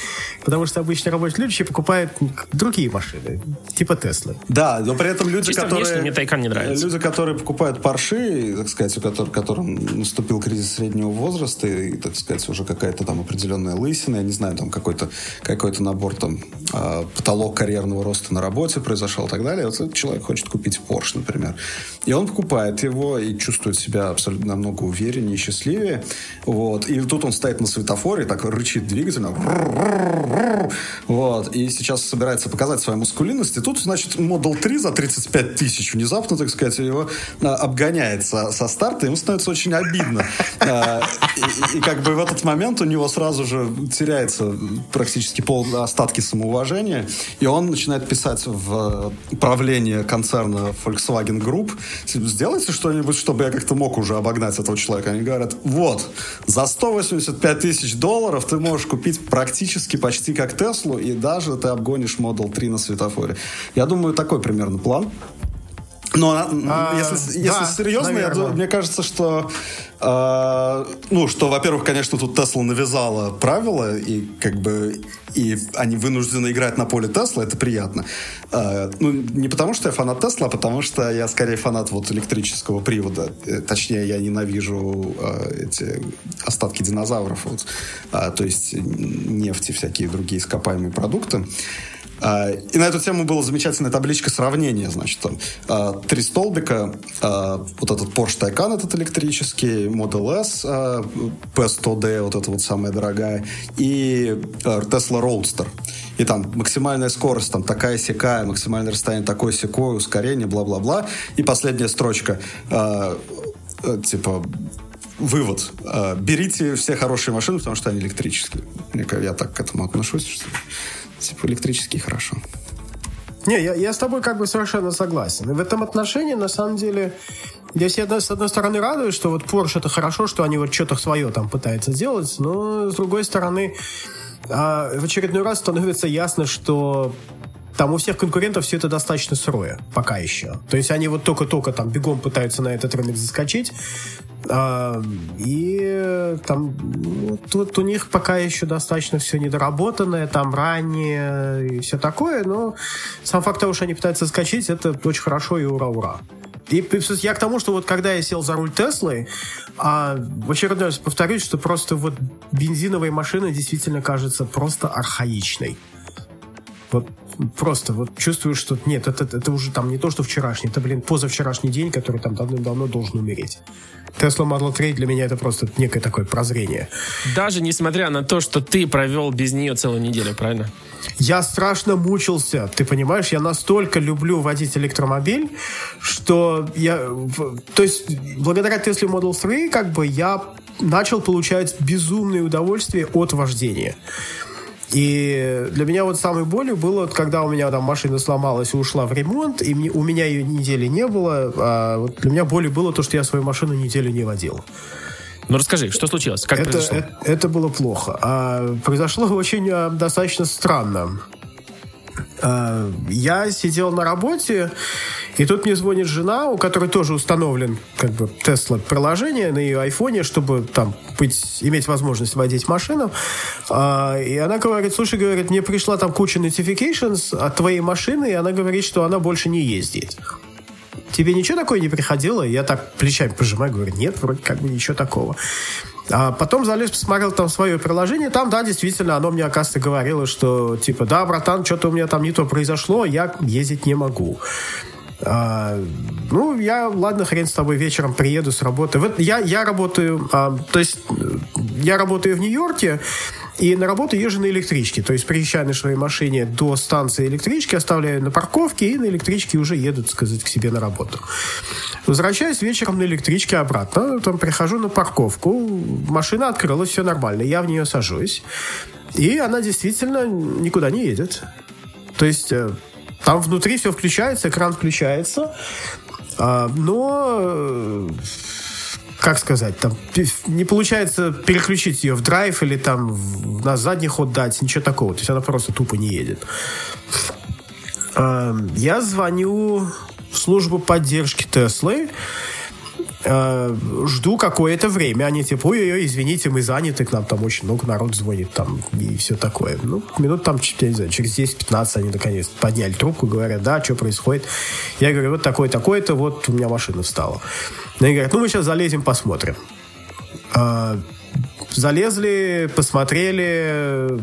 Потому что обычно рабочие люди покупают другие машины, типа Теслы. Да, но при этом люди, Чисто которые... мне Тайкан не нравится. Люди, которые покупают парши, так сказать, у которых, которым наступил кризис среднего возраста, и, так сказать, уже какая-то там определенная лысина, я не знаю, там какой-то какой набор там а, потолок карьерного роста на работе произошел и так далее. Вот человек хочет купить Porsche, например. И он покупает его и чувствует себя абсолютно намного увереннее и счастливее. Вот. И тут он стоит на светофоре, так рычит двигателем. Вот. И сейчас собирается показать свою мускулинность. И тут, значит, Model 3 за 35 тысяч внезапно, так сказать, его обгоняет со, со старта. Ему становится очень обидно. И, и как бы в этот момент у него сразу же теряется практически пол остатки самоуважения. И он начинает писать в правление концерна Volkswagen Group, сделайте что-нибудь, чтобы я как-то мог уже обогнать этого человека. Они говорят, вот, за 185 тысяч долларов ты можешь купить практически почти как Теслу, и даже ты обгонишь Model 3 на светофоре. Я думаю, такой примерно план. Но а, если, если да, серьезно, я, мне кажется, что э, ну, что, во-первых, конечно, тут Тесла навязала правила, и как бы и они вынуждены играть на поле Тесла, это приятно. Э, ну, не потому, что я фанат Тесла, а потому что я скорее фанат вот электрического привода. Э, точнее, я ненавижу э, эти остатки динозавров, вот, э, то есть нефть и всякие другие ископаемые продукты. А, и на эту тему была замечательная табличка сравнения. Значит, там а, три столбика. А, вот этот Porsche Taycan, этот электрический, Model S, P100D, вот эта вот самая дорогая, и Tesla Roadster. И там максимальная скорость, там такая секая, максимальное расстояние такое секое, ускорение, бла-бла-бла. И последняя строчка, типа, вывод. Берите все хорошие машины, потому что они электрические. Я так к этому отношусь, что Типа электрический хорошо. Не, я, я с тобой как бы совершенно согласен. И в этом отношении, на самом деле, я себе, с одной стороны, радуюсь, что вот Porsche это хорошо, что они вот что-то свое там пытаются делать, но с другой стороны, а, в очередной раз становится ясно, что там у всех конкурентов все это достаточно сырое, пока еще. То есть они вот только-только там бегом пытаются на этот рынок заскочить, а, и там тут у них пока еще достаточно все недоработанное, там ранее и все такое, но сам факт того, что они пытаются скачать, это очень хорошо и ура-ура. И я к тому, что вот когда я сел за руль Теслы, а, в очередной раз повторюсь, что просто вот бензиновая машина действительно кажется просто архаичной. Вот просто вот чувствую, что нет, это, это уже там не то, что вчерашний, это, блин, позавчерашний день, который там давно-давно должен умереть. Tesla Model 3 для меня это просто некое такое прозрение. Даже несмотря на то, что ты провел без нее целую неделю, правильно? Я страшно мучился. Ты понимаешь, я настолько люблю водить электромобиль, что я... То есть, благодаря Tesla Model 3, как бы я начал получать безумное удовольствие от вождения. И для меня вот самой болью было, когда у меня там машина сломалась и ушла в ремонт, и мне, у меня ее недели не было. А вот для меня болью было то, что я свою машину неделю не водил. Ну расскажи, что случилось? Как это, произошло? Это, это было плохо. А, произошло очень а, достаточно странно. А, я сидел на работе, и тут мне звонит жена, у которой тоже установлен как бы Tesla приложение на ее айфоне, чтобы там быть, иметь возможность водить машину. А, и она говорит, слушай, говорит, мне пришла там куча notifications от твоей машины, и она говорит, что она больше не ездит. Тебе ничего такое не приходило? Я так плечами пожимаю, говорю, нет, вроде как бы ничего такого. А потом залез, посмотрел там свое приложение, там, да, действительно, оно мне, оказывается, говорило, что, типа, да, братан, что-то у меня там не то произошло, я ездить не могу. А, ну, я, ладно, хрен с тобой, вечером приеду с работы. Вот я, я работаю, а, то есть я работаю в Нью-Йорке, и на работу езжу на электричке. То есть приезжаю на своей машине до станции электрички, оставляю на парковке, и на электричке уже еду, так сказать, к себе на работу. Возвращаюсь вечером на электричке обратно, там прихожу на парковку, машина открылась, все нормально, я в нее сажусь, и она действительно никуда не едет. То есть э, там внутри все включается, экран включается, а, но э, как сказать, там не получается переключить ее в драйв или там на задний ход дать, ничего такого. То есть она просто тупо не едет. э, я звоню в службу поддержки Теслы, э, жду какое-то время. Они типа, ой-ой-ой, извините, мы заняты, к нам там очень много народ звонит там и все такое. Ну, минут там, я не знаю, через 10-15 они наконец подняли трубку, говорят, да, что происходит. Я говорю, вот такое-такое-то, вот у меня машина встала. Они говорят, ну, мы сейчас залезем, посмотрим. А, залезли, посмотрели.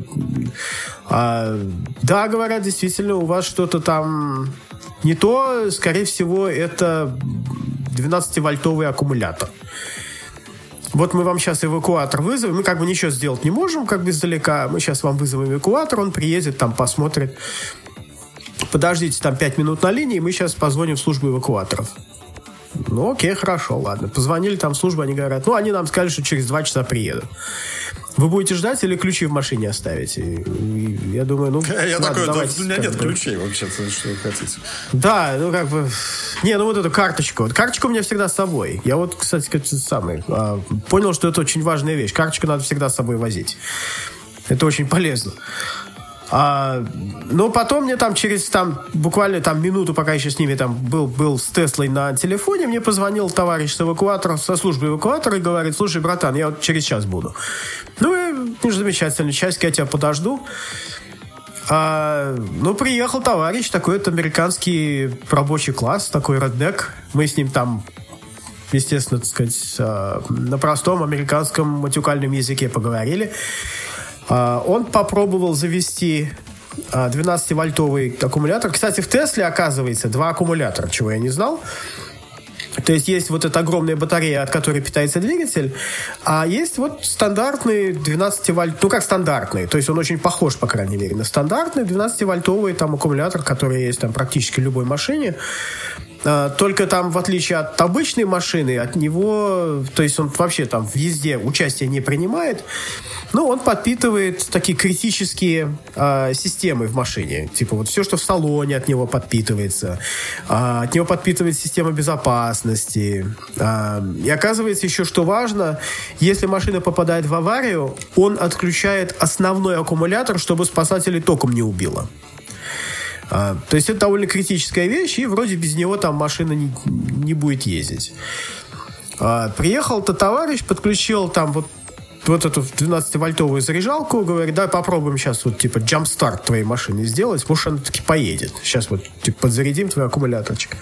А, да, говорят, действительно, у вас что-то там не то, скорее всего, это 12-вольтовый аккумулятор. Вот мы вам сейчас эвакуатор вызовем. Мы как бы ничего сделать не можем, как бы издалека. Мы сейчас вам вызовем эвакуатор, он приедет, там посмотрит. Подождите там 5 минут на линии, мы сейчас позвоним в службу эвакуаторов. Ну, окей, хорошо, ладно. Позвонили там в службу, они говорят, ну, они нам сказали, что через 2 часа приедут. Вы будете ждать или ключи в машине оставите? И я думаю, ну... Я ладно, такой, давайте, у меня нет бы. ключей вообще-то, что вы хотите. Да, ну как бы... Не, ну вот эту карточку. Вот карточка у меня всегда с собой. Я вот, кстати, как самый, а, понял, что это очень важная вещь. Карточку надо всегда с собой возить. Это очень полезно. А, но потом мне там через там буквально там минуту, пока еще с ними там был, был с Теслой на телефоне, мне позвонил товарищ с эвакуатора, со службы эвакуатора и говорит, слушай, братан, я вот через час буду. Ну, и, ну, замечательно, часик я тебя подожду. А, ну, приехал товарищ, такой вот американский рабочий класс, такой реднек. Мы с ним там естественно, так сказать, а, на простом американском матюкальном языке поговорили. А, он попробовал завести 12-вольтовый а, аккумулятор. Кстати, в Тесле, оказывается, два аккумулятора, чего я не знал. То есть есть вот эта огромная батарея, от которой питается двигатель, а есть вот стандартный 12-вольт, ну как стандартный, то есть он очень похож, по крайней мере, на стандартный 12-вольтовый там аккумулятор, который есть там практически в любой машине. А, только там, в отличие от обычной машины, от него, то есть он вообще там в езде участие не принимает, но он подпитывает такие критические э, системы в машине. Типа вот все, что в салоне от него подпитывается. Э, от него подпитывает система безопасности. Э, и оказывается еще, что важно, если машина попадает в аварию, он отключает основной аккумулятор, чтобы спасателей током не убило. А, то есть это довольно критическая вещь, и вроде без него там машина не, не будет ездить. А, приехал-то товарищ, подключил там вот вот эту 12-вольтовую заряжалку, говорит, давай попробуем сейчас вот типа джампстарт твоей машины сделать, может она таки поедет. Сейчас вот типа подзарядим твой аккумуляторчик.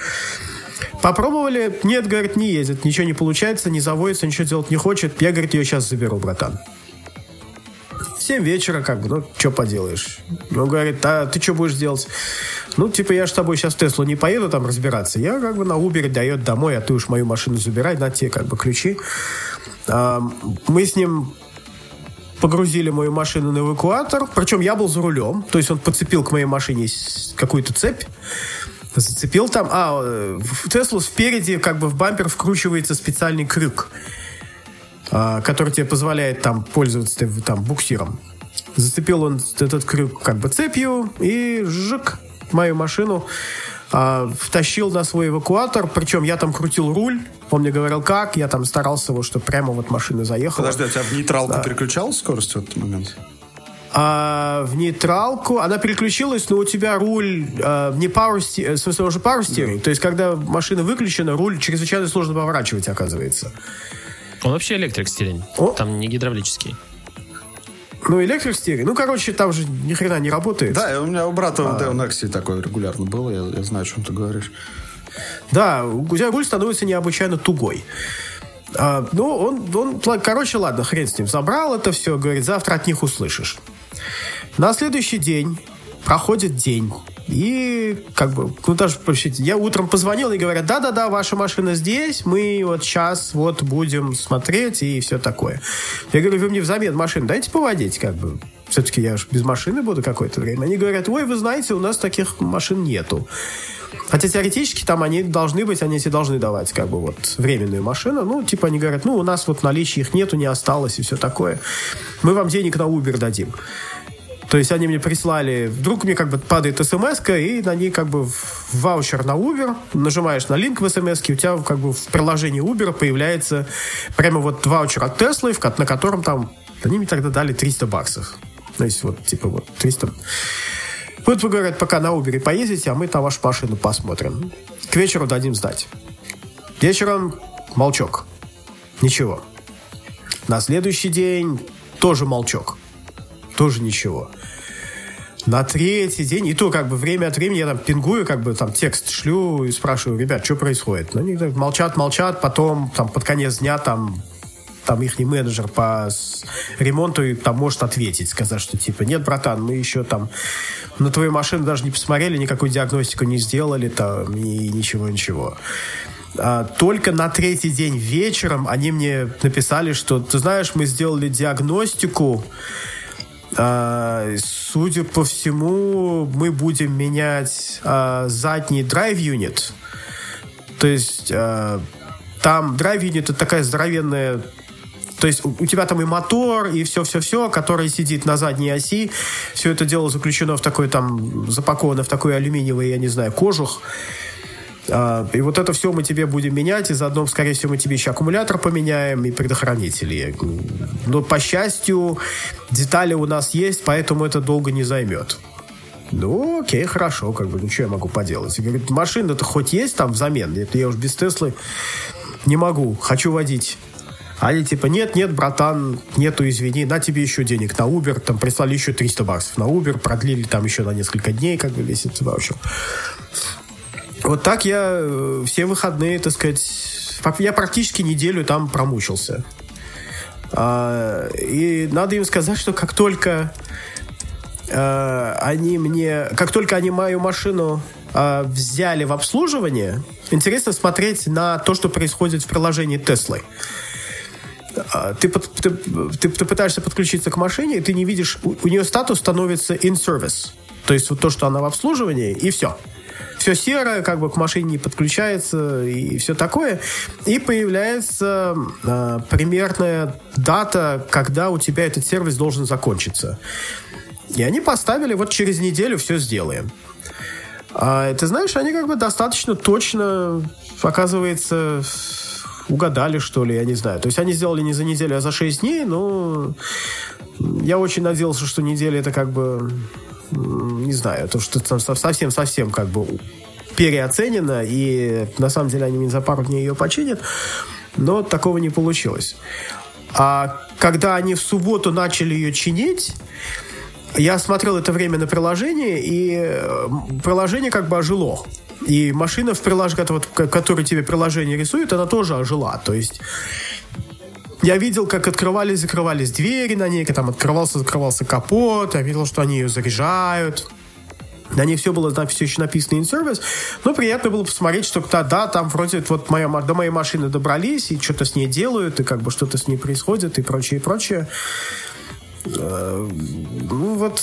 Попробовали, нет, говорит, не едет, ничего не получается, не заводится, ничего делать не хочет. Я, говорит, ее сейчас заберу, братан. 7 вечера, как бы, ну, что поделаешь. Он говорит, а ты что будешь делать? Ну, типа, я с тобой сейчас в Теслу не поеду там разбираться. Я как бы на Uber дает домой, а ты уж мою машину забирай, на те как бы ключи. А, мы с ним погрузили мою машину на эвакуатор. Причем я был за рулем. То есть он подцепил к моей машине какую-то цепь. Зацепил там. А, в Теслу спереди как бы в бампер вкручивается специальный крюк. А, который тебе позволяет там пользоваться там буксиром. Зацепил он этот крюк как бы цепью и жик мою машину а, втащил на свой эвакуатор. Причем я там крутил руль. Он мне говорил, как. Я там старался его, что прямо вот машина заехала. Подожди, а тебя в нейтралку да. переключал скорость в этот момент? А, в нейтралку она переключилась, но у тебя руль а, не power steering, в смысле уже power steering. Да. То есть, когда машина выключена, руль чрезвычайно сложно поворачивать, оказывается. Он вообще электрик стилень. О. Там не гидравлический. Ну, электрик стилень. Ну, короче, там же ни хрена не работает. Да, у меня у брата а... в Nexi такой регулярно был, я, я знаю, о чем ты говоришь. Да, у тебя руль становится необычайно тугой. А, ну, он, он, короче, ладно, хрен с ним. Забрал это все, говорит, завтра от них услышишь. На следующий день проходит день. И как бы, ну даже, я утром позвонил и говорят, да-да-да, ваша машина здесь, мы вот сейчас вот будем смотреть и все такое. Я говорю, вы мне взамен машину дайте поводить, как бы. Все-таки я же без машины буду какое-то время. Они говорят, ой, вы знаете, у нас таких машин нету. Хотя теоретически там они должны быть, они тебе должны давать как бы вот временную машину. Ну, типа они говорят, ну, у нас вот в наличии их нету, не осталось и все такое. Мы вам денег на Uber дадим. То есть они мне прислали, вдруг мне как бы падает смс и на ней как бы ваучер на Uber, нажимаешь на линк в смс у тебя как бы в приложении Uber появляется прямо вот ваучер от Теслы, на котором там, они мне тогда дали 300 баксов. То есть вот, типа вот 300... Вот вы, говорят, пока на Uber поездите, а мы на вашу машину посмотрим. К вечеру дадим сдать. Вечером молчок. Ничего. На следующий день тоже молчок. Тоже ничего. На третий день, и то как бы время от времени я там пингую, как бы там текст шлю и спрашиваю, ребят, что происходит? Ну, они молчат, молчат, потом там под конец дня там там их менеджер по ремонту и там может ответить, сказать, что типа, нет, братан, мы еще там на твою машину даже не посмотрели, никакую диагностику не сделали там и ничего-ничего. А, только на третий день вечером они мне написали, что, ты знаешь, мы сделали диагностику, судя по всему, мы будем менять а, задний драйв-юнит. То есть а, там драйв-юнит это такая здоровенная то есть у, тебя там и мотор, и все-все-все, который сидит на задней оси. Все это дело заключено в такой там, запаковано в такой алюминиевый, я не знаю, кожух. А, и вот это все мы тебе будем менять, и заодно, скорее всего, мы тебе еще аккумулятор поменяем и предохранители. Но, по счастью, детали у нас есть, поэтому это долго не займет. Ну, окей, хорошо, как бы, ну, что я могу поделать? Говорит, машина-то хоть есть там взамен? Это я уж без Теслы не могу, хочу водить. Они типа, нет, нет, братан, нету, извини, на тебе еще денег на Uber, там прислали еще 300 баксов на Uber, продлили там еще на несколько дней, как бы весь этот ваучер. Вот так я э, все выходные, так сказать, я практически неделю там промучился. А, и надо им сказать, что как только а, они мне, как только они мою машину а, взяли в обслуживание, интересно смотреть на то, что происходит в приложении Теслы. Ты, ты, ты, ты пытаешься подключиться к машине, и ты не видишь, у, у нее статус становится in service. То есть вот то, что она в обслуживании, и все все серое, как бы к машине не подключается и все такое. И появляется э, примерная дата, когда у тебя этот сервис должен закончиться. И они поставили, вот через неделю все сделаем. А ты знаешь, они как бы достаточно точно, оказывается, угадали, что ли, я не знаю. То есть они сделали не за неделю, а за 6 дней, но я очень надеялся, что неделя это как бы не знаю, то, что совсем-совсем как бы переоценено, и на самом деле они за пару дней ее починят, но такого не получилось. А когда они в субботу начали ее чинить, я смотрел это время на приложение, и приложение как бы ожило. И машина в приложении, вот, которую тебе приложение рисует, она тоже ожила. То есть я видел, как открывались, закрывались двери на ней, там открывался, закрывался капот. Я видел, что они ее заряжают. На ней все было там все еще написано in service, но приятно было посмотреть, что да, там вроде вот моя, до моей машины добрались, и что-то с ней делают, и как бы что-то с ней происходит, и прочее, и прочее. Э, ну вот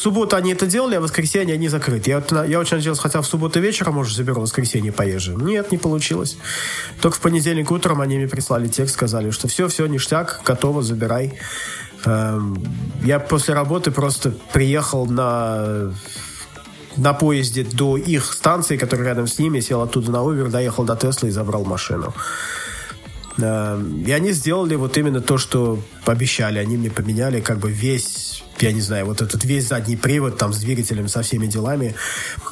субботу они это делали, а в воскресенье они закрыты. Я, я очень надеялся, хотя в субботу вечером, может, заберу, в воскресенье поезжу. Нет, не получилось. Только в понедельник утром они мне прислали текст, сказали, что все, все, ништяк, готово, забирай. Эм, я после работы просто приехал на на поезде до их станции, которая рядом с ними, сел оттуда на Uber, доехал до Тесла и забрал машину. Эм, и они сделали вот именно то, что обещали. Они мне поменяли как бы весь я не знаю, вот этот весь задний привод там с двигателем, со всеми делами,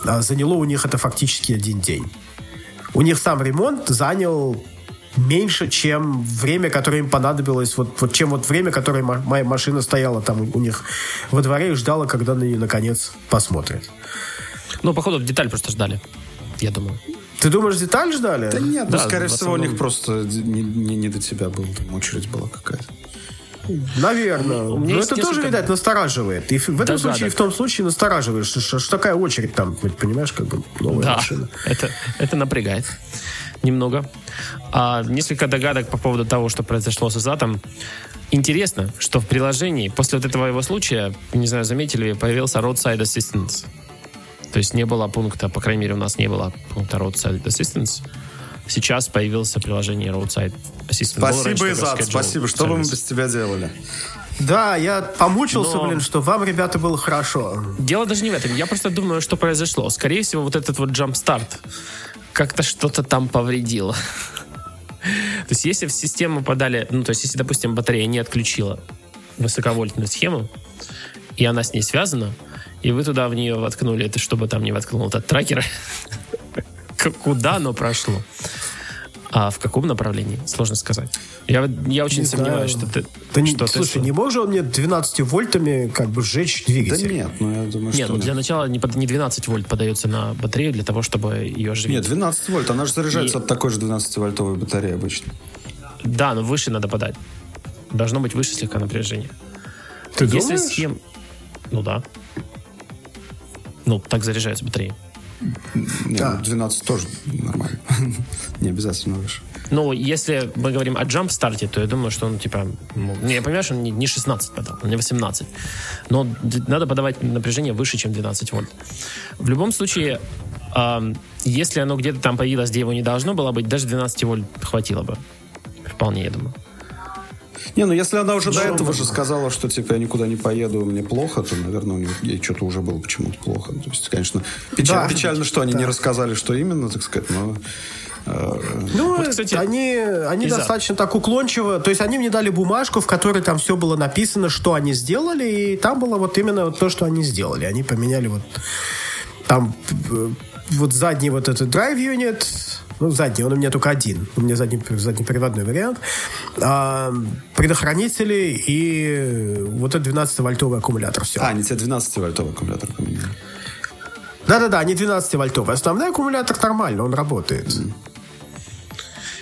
а, заняло у них это фактически один день. У них сам ремонт занял меньше, чем время, которое им понадобилось, вот, вот чем вот время, которое моя машина стояла там у них во дворе и ждала, когда на нее наконец посмотрят. Ну, походу, деталь просто ждали, я думаю. Ты думаешь, деталь ждали? Да нет, ну, да, ну, скорее всего, у них просто не, не, не до тебя был, там очередь была какая-то. Наверное. Но это несколько... тоже, видать, настораживает. И в этом да, случае, да, и в том случае настораживает, что, что, что такая очередь там, понимаешь, как бы новая да, машина. Это, это напрягает немного. А, несколько догадок по поводу того, что произошло с Азатом. Интересно, что в приложении после вот этого его случая, не знаю, заметили, появился Roadside Assistance. То есть не было пункта, по крайней мере, у нас не было пункта Roadside Assistance. Сейчас появился приложение Roadside Assistant. Спасибо, Изад, спасибо. Что бы мы без тебя делали? Да, я помучился, Но... блин, что вам, ребята, было хорошо. Дело даже не в этом. Я просто думаю, что произошло. Скорее всего, вот этот вот джампстарт как-то что-то там повредило. То есть, если в систему подали, ну, то есть, если, допустим, батарея не отключила высоковольтную схему, и она с ней связана, и вы туда в нее воткнули, это чтобы там не воткнул этот трекер. Куда оно прошло? А в каком направлении? Сложно сказать. Я, я очень не сомневаюсь, знаю. что ты... Да что не, слушай, ты... не может он мне 12 вольтами как бы сжечь двигатель? Да нет, ну я думаю, нет, что... ну для начала не, не 12 вольт подается на батарею для того, чтобы ее оживить. Нет, 12 вольт, она же заряжается И... от такой же 12-вольтовой батареи обычно. Да, но выше надо подать. Должно быть выше слегка напряжение. Ты Если думаешь? схем... Ну да. Ну, так заряжается батарея. Нет, да. 12 тоже нормально. Не обязательно выше. Ну, если мы говорим о джамп старте, то я думаю, что он типа... Ну, я понимаю, что он не 16 подал, он не 18. Но надо подавать напряжение выше, чем 12 вольт. В любом случае, э, если оно где-то там появилось, где его не должно было быть, даже 12 вольт хватило бы. Вполне, я думаю. Не, ну если она уже до этого же сказала, что типа я никуда не поеду, мне плохо, то, наверное, у нее ей что-то уже было почему-то плохо. То есть, конечно, печаль, да, печально, что они да. не рассказали, что именно, так сказать, но... Э, ну, вот, кстати, они, они достаточно так уклончиво. То есть они мне дали бумажку, в которой там все было написано, что они сделали, и там было вот именно вот то, что они сделали. Они поменяли вот там э, вот задний вот этот drive unit, ну, задний, он у меня только один. У меня задний, задний приводной вариант. А, предохранители и вот этот 12-вольтовый аккумулятор. Все. А, они тебе 12-вольтовый аккумулятор поменяли. Да-да-да, не 12-вольтовый. Основной аккумулятор нормально, он работает. Mm.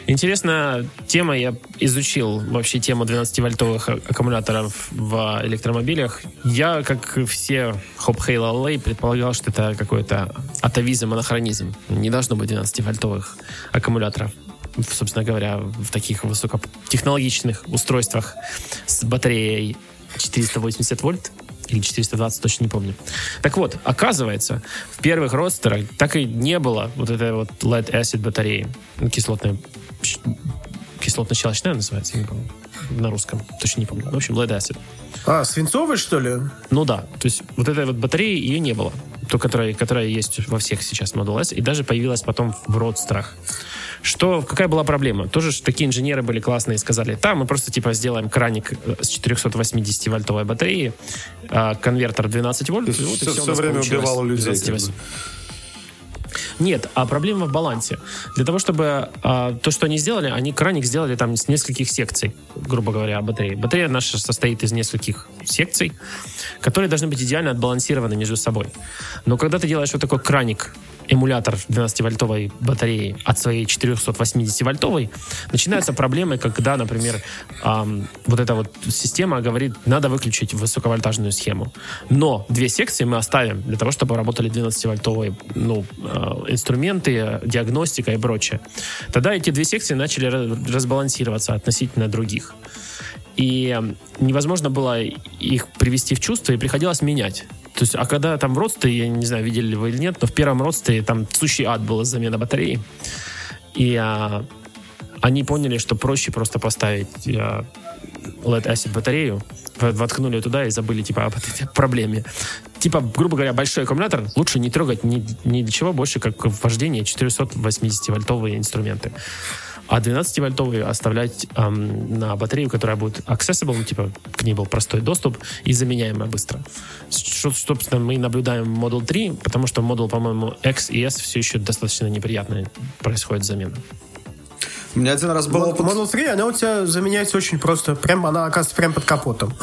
Интересная тема. Я изучил вообще тему 12-вольтовых аккумуляторов в электромобилях. Я, как все Хоп Хейла Лей, предполагал, что это какой-то атовизм, анахронизм. Не должно быть 12-вольтовых аккумуляторов собственно говоря, в таких высокотехнологичных устройствах с батареей 480 вольт или 420, точно не помню. Так вот, оказывается, в первых родстерах так и не было вот этой вот lead-acid батареи, кислотной кислотно-щелочная называется, я не помню. На русском. Точно не помню. В общем, lead acid. А, свинцовый, что ли? Ну да. То есть вот этой вот батареи ее не было. То, которая, которая есть во всех сейчас Model S. И даже появилась потом в родстерах. Что, какая была проблема? Тоже такие инженеры были классные и сказали, там мы просто типа сделаем краник э, с 480-вольтовой батареи, а, конвертер 12 вольт. И вот, все, и все, все время убивало людей. Нет, а проблема в балансе. Для того, чтобы а, то, что они сделали, они краник сделали там с нескольких секций, грубо говоря, батареи. Батарея наша состоит из нескольких секций, которые должны быть идеально отбалансированы между собой. Но когда ты делаешь вот такой краник эмулятор 12-вольтовой батареи от своей 480-вольтовой, начинаются проблемы, когда, например, эм, вот эта вот система говорит, надо выключить высоковольтажную схему. Но две секции мы оставим для того, чтобы работали 12-вольтовые ну, э, инструменты, диагностика и прочее. Тогда эти две секции начали разбалансироваться относительно других. И невозможно было их привести в чувство, и приходилось менять. То есть, а когда там в родстве, я не знаю, видели ли вы или нет, но в первом родстве там сущий ад был замена батареи. И а, они поняли, что проще просто поставить а, lead-acid батарею, воткнули туда и забыли, типа, об этой проблеме. Типа, грубо говоря, большой аккумулятор лучше не трогать ни, ни для чего больше, как вождение 480-вольтовые инструменты а 12-вольтовый оставлять эм, на батарею, которая будет accessible, ну, типа к ней был простой доступ и заменяемая быстро. Что, собственно, мы наблюдаем Model 3, потому что Model, по-моему, X и S все еще достаточно неприятно происходит замена. У меня один раз был опыт... Model 3, она у тебя заменяется очень просто. Прям, она оказывается прям под капотом.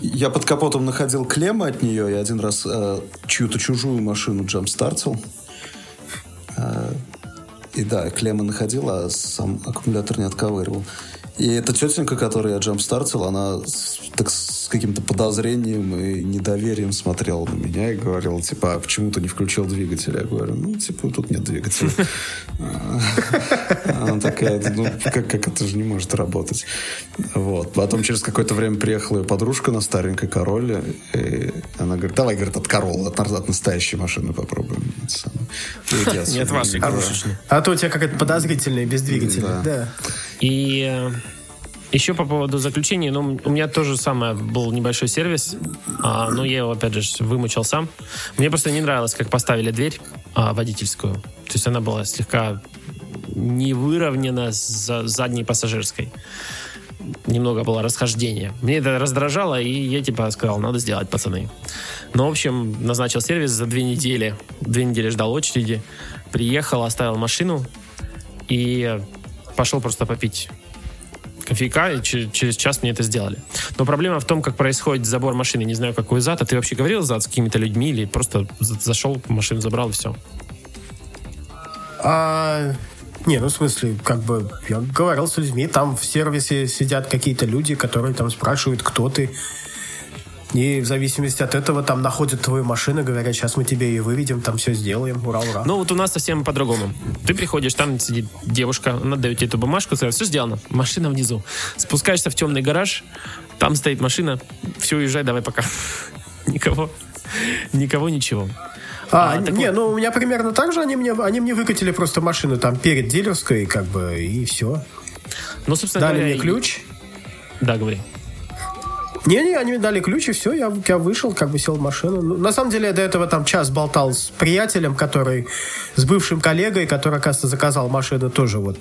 Я под капотом находил клеммы от нее. Я один раз э, чью-то чужую машину джампстартил. Э, и да, клеммы находил, а сам аккумулятор не отковыривал. И эта тетенька, которую я джампстартил, она так с каким-то подозрением и недоверием смотрела на меня и говорила, типа, а почему ты не включил двигатель? Я говорю, ну, типа, тут нет двигателя. Она такая, ну, как, как это же не может работать? Вот. Потом через какое-то время приехала ее подружка на старенькой Короле, и она говорит, давай, говорит, от Королы, от, от настоящей машины попробуем. Нет вашей А то у тебя какая-то подозрительная без двигателя. Да. И э, еще по поводу заключения, ну, у меня тоже самое был небольшой сервис, а, но я его, опять же, вымучил сам. Мне просто не нравилось, как поставили дверь а, водительскую. То есть она была слегка не выровнена с задней пассажирской. немного было расхождение. Мне это раздражало, и я типа сказал, надо сделать, пацаны. Ну, в общем, назначил сервис за две недели. Две недели ждал очереди. Приехал, оставил машину и пошел просто попить кофейка, и через час мне это сделали. Но проблема в том, как происходит забор машины. Не знаю, какой зад. А ты вообще говорил зад с какими-то людьми или просто зашел, машину забрал и все? А, не, ну в смысле, как бы я говорил с людьми, там в сервисе сидят какие-то люди, которые там спрашивают, кто ты. И в зависимости от этого там находят твою машину, говорят, сейчас мы тебе ее выведем, там все сделаем, ура, ура. Ну вот у нас совсем по-другому. Ты приходишь, там сидит девушка, она дает тебе эту бумажку, говорит, все сделано, машина внизу. Спускаешься в темный гараж, там стоит машина, все, уезжай, давай пока. Никого, никого, ничего. А, а не, вот... ну у меня примерно так же они мне, они мне выкатили просто машину там перед дилерской, как бы, и все. Ну, собственно Дали говоря, мне ключ. Да, говори. Не-не, они мне дали ключ, и все, я, я вышел, как бы сел в машину. Ну, на самом деле, я до этого там час болтал с приятелем, который, с бывшим коллегой, который, оказывается, заказал машину тоже вот,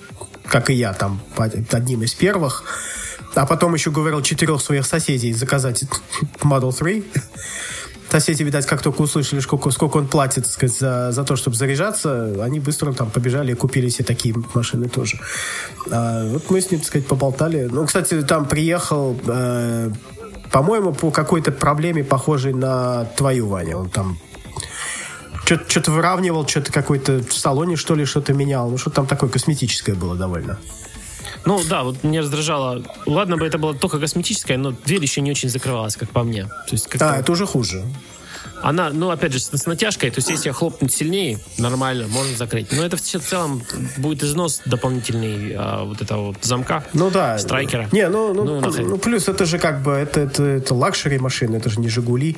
как и я, там, одним из первых. А потом еще говорил четырех своих соседей заказать Model 3 соседи, видать, как только услышали, сколько, сколько он платит сказать, за, за то, чтобы заряжаться, они быстро там побежали и купили себе такие машины тоже. А, вот мы с ним, так сказать, поболтали. Ну, кстати, там приехал, э, по-моему, по какой-то проблеме, похожей на твою, Ваня. Он там что-то выравнивал, что-то какой-то в салоне, что ли, что-то менял. Ну, что там такое косметическое было довольно. Ну да, вот меня раздражало. Ладно бы это было только косметическое, но дверь еще не очень закрывалась, как по мне. То есть, да, это уже хуже. Она, ну, опять же, с, с натяжкой, то есть если я хлопнуть сильнее, нормально, можно закрыть. Но это в целом будет износ дополнительный а, вот этого вот замка. Ну да. Striker а. Не, ну, ну, ну, ну плюс это же как бы, это, это, это luxury машина, это же не Жигули.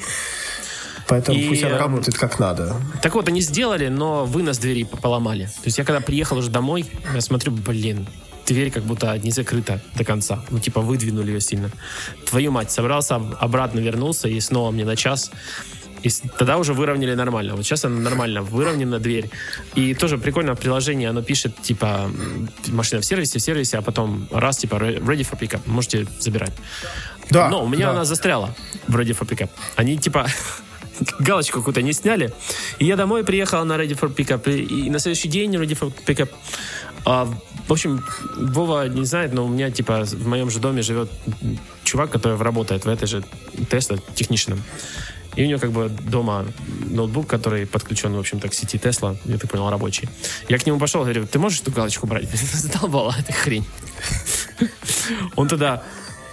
Поэтому и, пусть она работает как надо. Так вот, они сделали, но вынос двери поломали. То есть я когда приехал уже домой, я смотрю, блин, дверь как будто не закрыта до конца. Ну, типа, выдвинули ее сильно. Твою мать, собрался, обратно вернулся и снова мне на час. И тогда уже выровняли нормально. Вот сейчас она нормально выровнена дверь. И тоже прикольно приложение, оно пишет, типа, машина в сервисе, в сервисе, а потом раз, типа, ready for pickup. Можете забирать. Да. Но у меня да. она застряла в ready for pickup. Они, типа, галочку какую-то не сняли. И я домой приехал на Ready for Pickup. И, и на следующий день Ready for Pickup а, в общем, Вова не знает, но у меня, типа, в моем же доме живет чувак, который работает в этой же Тесла техничным. И у него как бы дома ноутбук, который подключен, в общем-то, к сети Тесла, я так понял, рабочий. Я к нему пошел, говорю, ты можешь эту галочку брать? Задолбала эта хрень. Он тогда,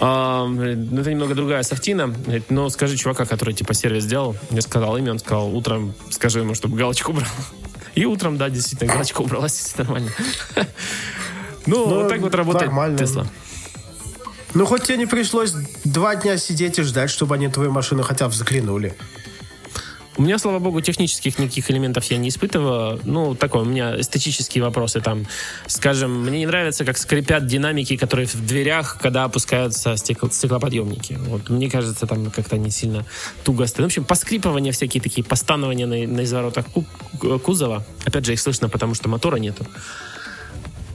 ну это немного другая софтина, говорит, ну скажи чувака, который типа сервис сделал, я сказал имя, он сказал, утром скажи ему, чтобы галочку брал. И утром, да, действительно, галочка убралась, нормально. Ну, вот так вот работает Тесла. Ну, хоть тебе не пришлось два дня сидеть и ждать, чтобы они твою машину хотя бы заглянули. У меня, слава богу, технических никаких элементов я не испытываю. Ну, такой, у меня эстетические вопросы там. Скажем, мне не нравится, как скрипят динамики, которые в дверях, когда опускаются стекло, стеклоподъемники. Вот, мне кажется, там как-то не сильно туго стоит. В общем, поскрипывания всякие такие, постанования на, на изворотах кузова. Опять же, их слышно, потому что мотора нету.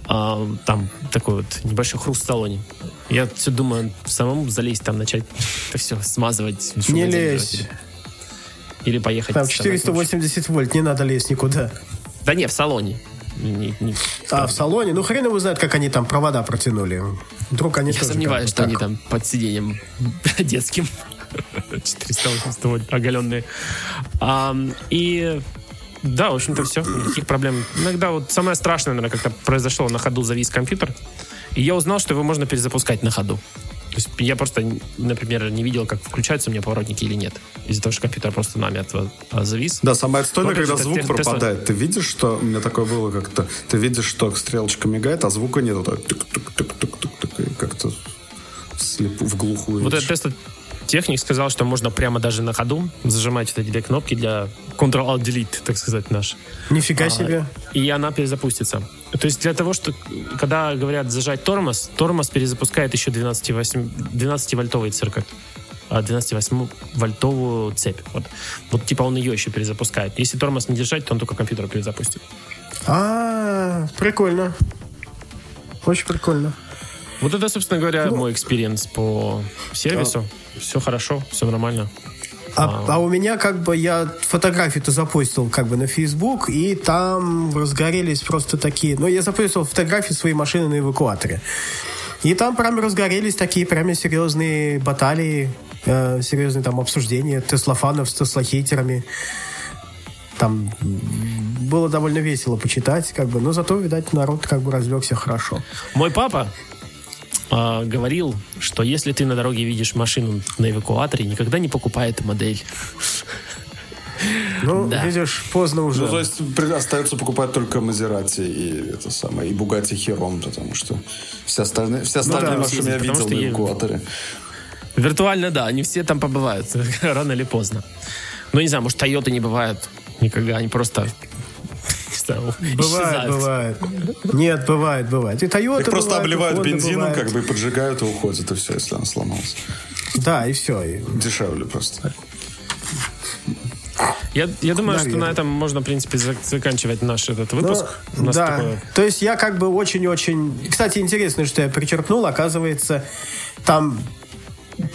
А, там такой вот небольшой хруст в салоне. Я все думаю, самому залезть там, начать это все смазывать. Не лезь. Или поехать. Там 480 вольт, не надо лезть никуда. Да не, в салоне. Не, не, а, в салоне? Ну, хрен его знает, как они там провода протянули. Вдруг они Я сомневаюсь, что так. они там под сиденьем детским. 480 вольт оголенные. А, и да, в общем-то, все. Никаких проблем. Иногда вот самое страшное, наверное, как-то произошло на ходу завис компьютер. И я узнал, что его можно перезапускать на ходу. То есть я просто, например, не видел, как включаются у меня поворотники или нет. Из-за того, что компьютер просто намертво а, завис. Да, самое отстойное, когда же, звук пропадает. Ты видишь, что... У меня такое было как-то... Ты видишь, что стрелочка мигает, а звука нет. Как-то в глухую. Вот это тест техник сказал, что можно прямо даже на ходу зажимать вот эти две кнопки для Ctrl-Alt-Delete, так сказать, наш. Нифига а, себе. И она перезапустится. То есть для того, что, когда говорят зажать тормоз, тормоз перезапускает еще 12-вольтовый циркуль. 12-8-вольтовую цепь. Вот. вот типа он ее еще перезапускает. Если тормоз не держать, то он только компьютер перезапустит. А, прикольно. Очень прикольно. Вот это, собственно говоря, ну, мой experience по сервису. Все хорошо, все нормально. А, а, а у меня как бы я фотографию-то запустил как бы на Facebook, и там разгорелись просто такие... Ну, я запустил фотографии своей машины на эвакуаторе. И там прям разгорелись такие прямо серьезные баталии, э, серьезные там обсуждения теслофанов с теслохейтерами. Там было довольно весело почитать, как бы, но зато, видать, народ как бы развлекся хорошо. Мой папа э, говорил, что если ты на дороге видишь машину на эвакуаторе, никогда не покупай эту модель. Ну, да. видишь, поздно уже. Ну, то есть остается покупать только Мазерати и это самое, и Бугати Херон, потому что все остальные, все остальные ну, да, машины я видел на эвакуаторе. Виртуально, да, они все там побывают, рано или поздно. Ну, не знаю, может, Тойоты не бывают никогда, они просто Бывает, бывает. Нет, бывает, бывает. И Toyota Их просто бывает, обливают бензином, как бы поджигают и уходят, и все, если она сломалась. Да, и все. Дешевле просто. Я, я думаю, Наверное. что на этом можно, в принципе, заканчивать наш этот выпуск. Ну, да. Такое... То есть я как бы очень-очень... Кстати, интересно, что я причеркнул. Оказывается, там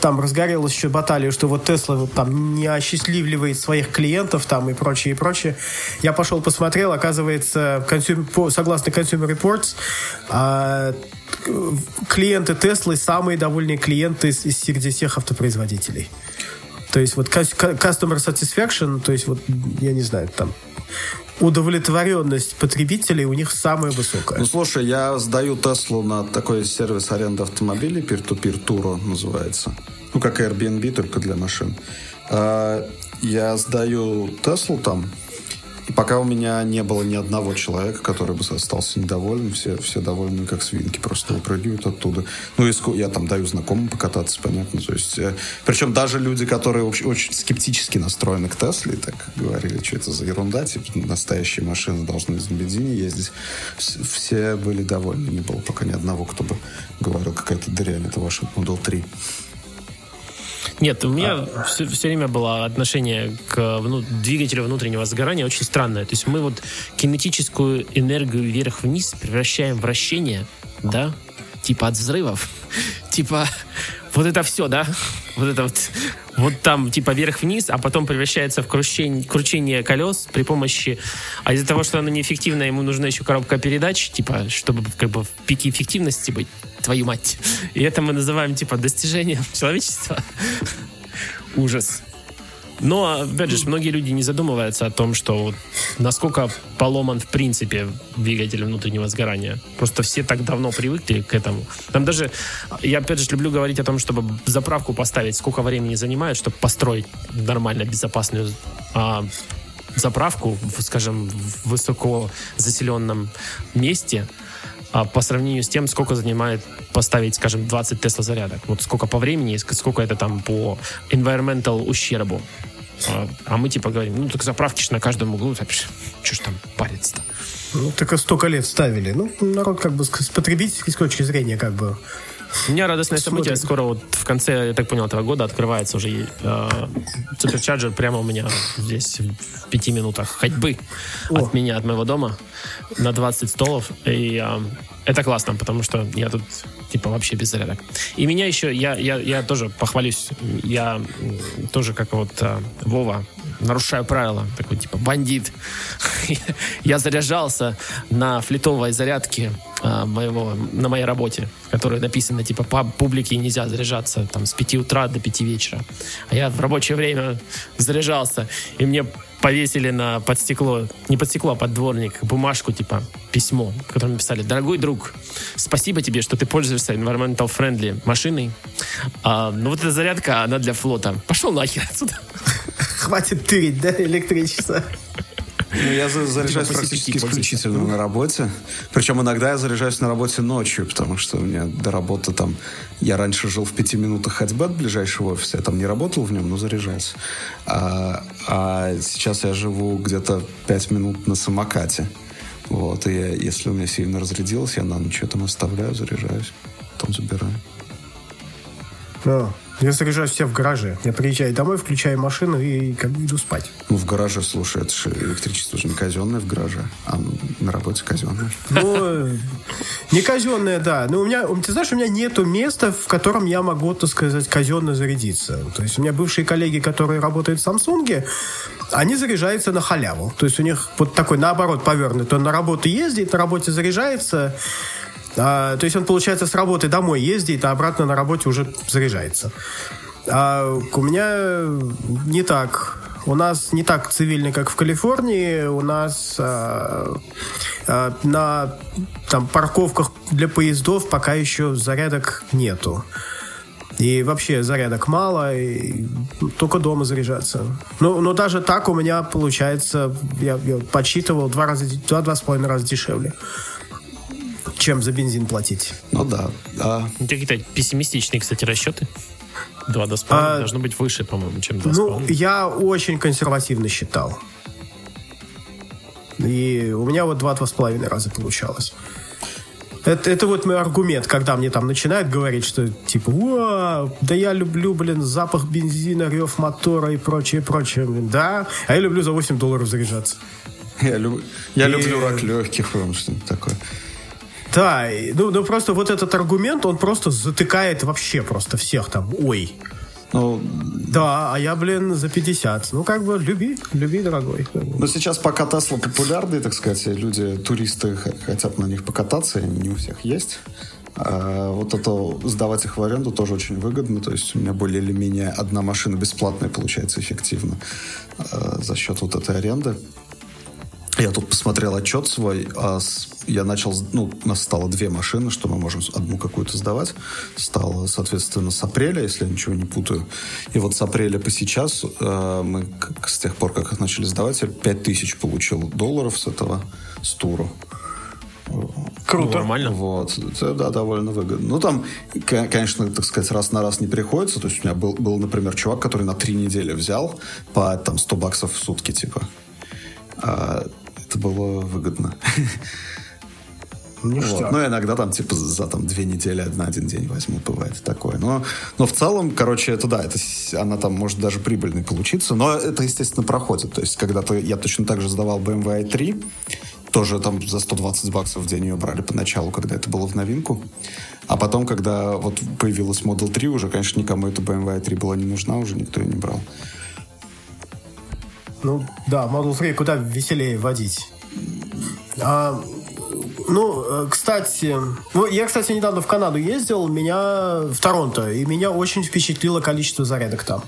там разгорелась еще баталия, что вот Тесла вот там не осчастливливает своих клиентов там и прочее, и прочее. Я пошел посмотрел, оказывается, консюм, согласно Consumer Reports, а, клиенты Теслы самые довольные клиенты из среди всех автопроизводителей. То есть вот customer satisfaction, то есть вот, я не знаю, там удовлетворенность потребителей у них самая высокая. Ну, слушай, я сдаю Теслу на такой сервис аренды автомобилей, peer-to-peer туро называется. Ну, как Airbnb, только для машин. А, я сдаю Теслу там, и пока у меня не было ни одного человека, который бы остался недоволен, все, все довольны как свинки, просто выпрыгивают оттуда. Ну, и я там даю знакомым покататься, понятно. То есть, э, причем даже люди, которые очень, очень скептически настроены к Тесле, так говорили, что это за ерунда, типа настоящие машины должны на бензине ездить, все были довольны. Не было пока ни одного, кто бы говорил, какая-то дрянь, это ваш Model 3. Нет, у меня а... все, все время было отношение к ну, двигателю внутреннего сгорания очень странное. То есть мы вот кинетическую энергию вверх-вниз превращаем в вращение, да, типа от взрывов, типа вот это все, да, вот это вот, вот там типа вверх-вниз, а потом превращается в кручение, кручение колес при помощи, а из-за того, что оно неэффективно, ему нужна еще коробка передач, типа, чтобы как бы в пике эффективности быть, твою мать. И это мы называем типа достижением человечества. Ужас. Но, опять же, многие люди не задумываются о том, что насколько поломан в принципе двигатель внутреннего сгорания. Просто все так давно привыкли к этому. Там даже, я опять же люблю говорить о том, чтобы заправку поставить, сколько времени занимает, чтобы построить нормально безопасную а, заправку, скажем, в высоко заселенном месте, а по сравнению с тем, сколько занимает поставить, скажем, 20 Тесла зарядок. Вот сколько по времени, сколько это там по environmental ущербу. А, а мы типа говорим, ну так заправки на каждом углу, так, что ж там париться-то. Ну, так и столько лет ставили. Ну, народ как бы с потребительской точки зрения как бы у меня радостное событие. Скоро вот в конце, я так понял, этого года открывается уже э, суперчарджер прямо у меня здесь в пяти минутах ходьбы О. от меня, от моего дома на 20 столов. И э, это классно, потому что я тут типа вообще без зарядок. И меня еще, я, я, я тоже похвалюсь, я тоже как вот э, Вова нарушаю правила, такой типа бандит. я заряжался на флитовой зарядке а, моего, на моей работе, которая написано типа по публике нельзя заряжаться там с 5 утра до 5 вечера. А я в рабочее время заряжался, и мне повесили на под стекло, не под стекло, а под дворник бумажку, типа письмо, в котором написали «Дорогой друг, спасибо тебе, что ты пользуешься environmental friendly машиной, а, но вот эта зарядка, она для флота. Пошел нахер отсюда». Хватит тырить, да, электричество? Ну, я заряжаюсь типа практически исключительно на работе. Причем иногда я заряжаюсь на работе ночью, потому что у меня до работы там... Я раньше жил в пяти минутах ходьбы от ближайшего офиса. Я там не работал в нем, но заряжался. А, а сейчас я живу где-то пять минут на самокате. Вот, и я, если у меня сильно разрядилось, я на ночь там оставляю, заряжаюсь, потом забираю. А, Я заряжаюсь все в гараже. Я приезжаю домой, включаю машину и как бы иду спать. Ну, в гараже, слушай, это же электричество же не казенное в гараже, а на работе казенное. Ну, не казенное, да. Но у меня, ты знаешь, у меня нету места, в котором я могу, так сказать, казенно зарядиться. То есть у меня бывшие коллеги, которые работают в Samsung, они заряжаются на халяву. То есть у них вот такой, наоборот, повернут. Он на работу ездит, на работе заряжается, а, то есть он, получается, с работы домой ездит, а обратно на работе уже заряжается. А у меня не так. У нас не так цивильно, как в Калифорнии. У нас а, а, на там, парковках для поездов пока еще зарядок нету. И вообще зарядок мало, и только дома заряжаться. Ну, но даже так у меня получается, я, я подсчитывал, два раза, два-два с половиной раза дешевле чем за бензин платить. Ну да, да. Какие-то пессимистичные, кстати, расчеты. 2,5 а, должно быть выше, по-моему, чем 2,5. Ну, я очень консервативно считал. И у меня вот 2-2,5 раза получалось. Это, это вот мой аргумент, когда мне там начинают говорить, что типа, Вау, да я люблю, блин, запах бензина, рев мотора и прочее, прочее. Да, а я люблю за 8 долларов заряжаться. Я, люб... я и... люблю рак легких, что-нибудь такое. Да, ну, ну просто вот этот аргумент, он просто затыкает вообще просто всех там. Ой, ну, да, а я, блин, за 50. Ну, как бы, люби, люби, дорогой. Ну, сейчас пока Тесла популярны, так сказать, люди, туристы хотят на них покататься, не у всех есть. А вот это сдавать их в аренду тоже очень выгодно. То есть у меня более или менее одна машина бесплатная получается эффективно а, за счет вот этой аренды. Я тут посмотрел отчет свой, а я начал, ну, у нас стало две машины, что мы можем одну какую-то сдавать. Стало, соответственно, с апреля, если я ничего не путаю. И вот с апреля по сейчас э, мы, как, с тех пор, как их начали сдавать, я 5 тысяч получил долларов с этого, с туру. Круто. Нормально. Вот. Это, да, довольно выгодно. Ну, там, конечно, так сказать, раз на раз не приходится. То есть у меня был, был например, чувак, который на три недели взял по там 100 баксов в сутки, типа. Это было выгодно. Вот. Ну, иногда там, типа, за там две недели на один день возьму, бывает такое. Но, но в целом, короче, это да, это, она там может даже прибыльной получиться, но это, естественно, проходит. То есть, когда-то я точно так же сдавал BMW i3, тоже там за 120 баксов в день ее брали поначалу, когда это было в новинку. А потом, когда вот появилась Model 3, уже, конечно, никому эта BMW i3 была не нужна, уже никто ее не брал. Ну, да, Model 3 куда веселее водить. А, ну, э, кстати, ну, я, кстати, недавно в Канаду ездил, меня в Торонто, и меня очень впечатлило количество зарядок там.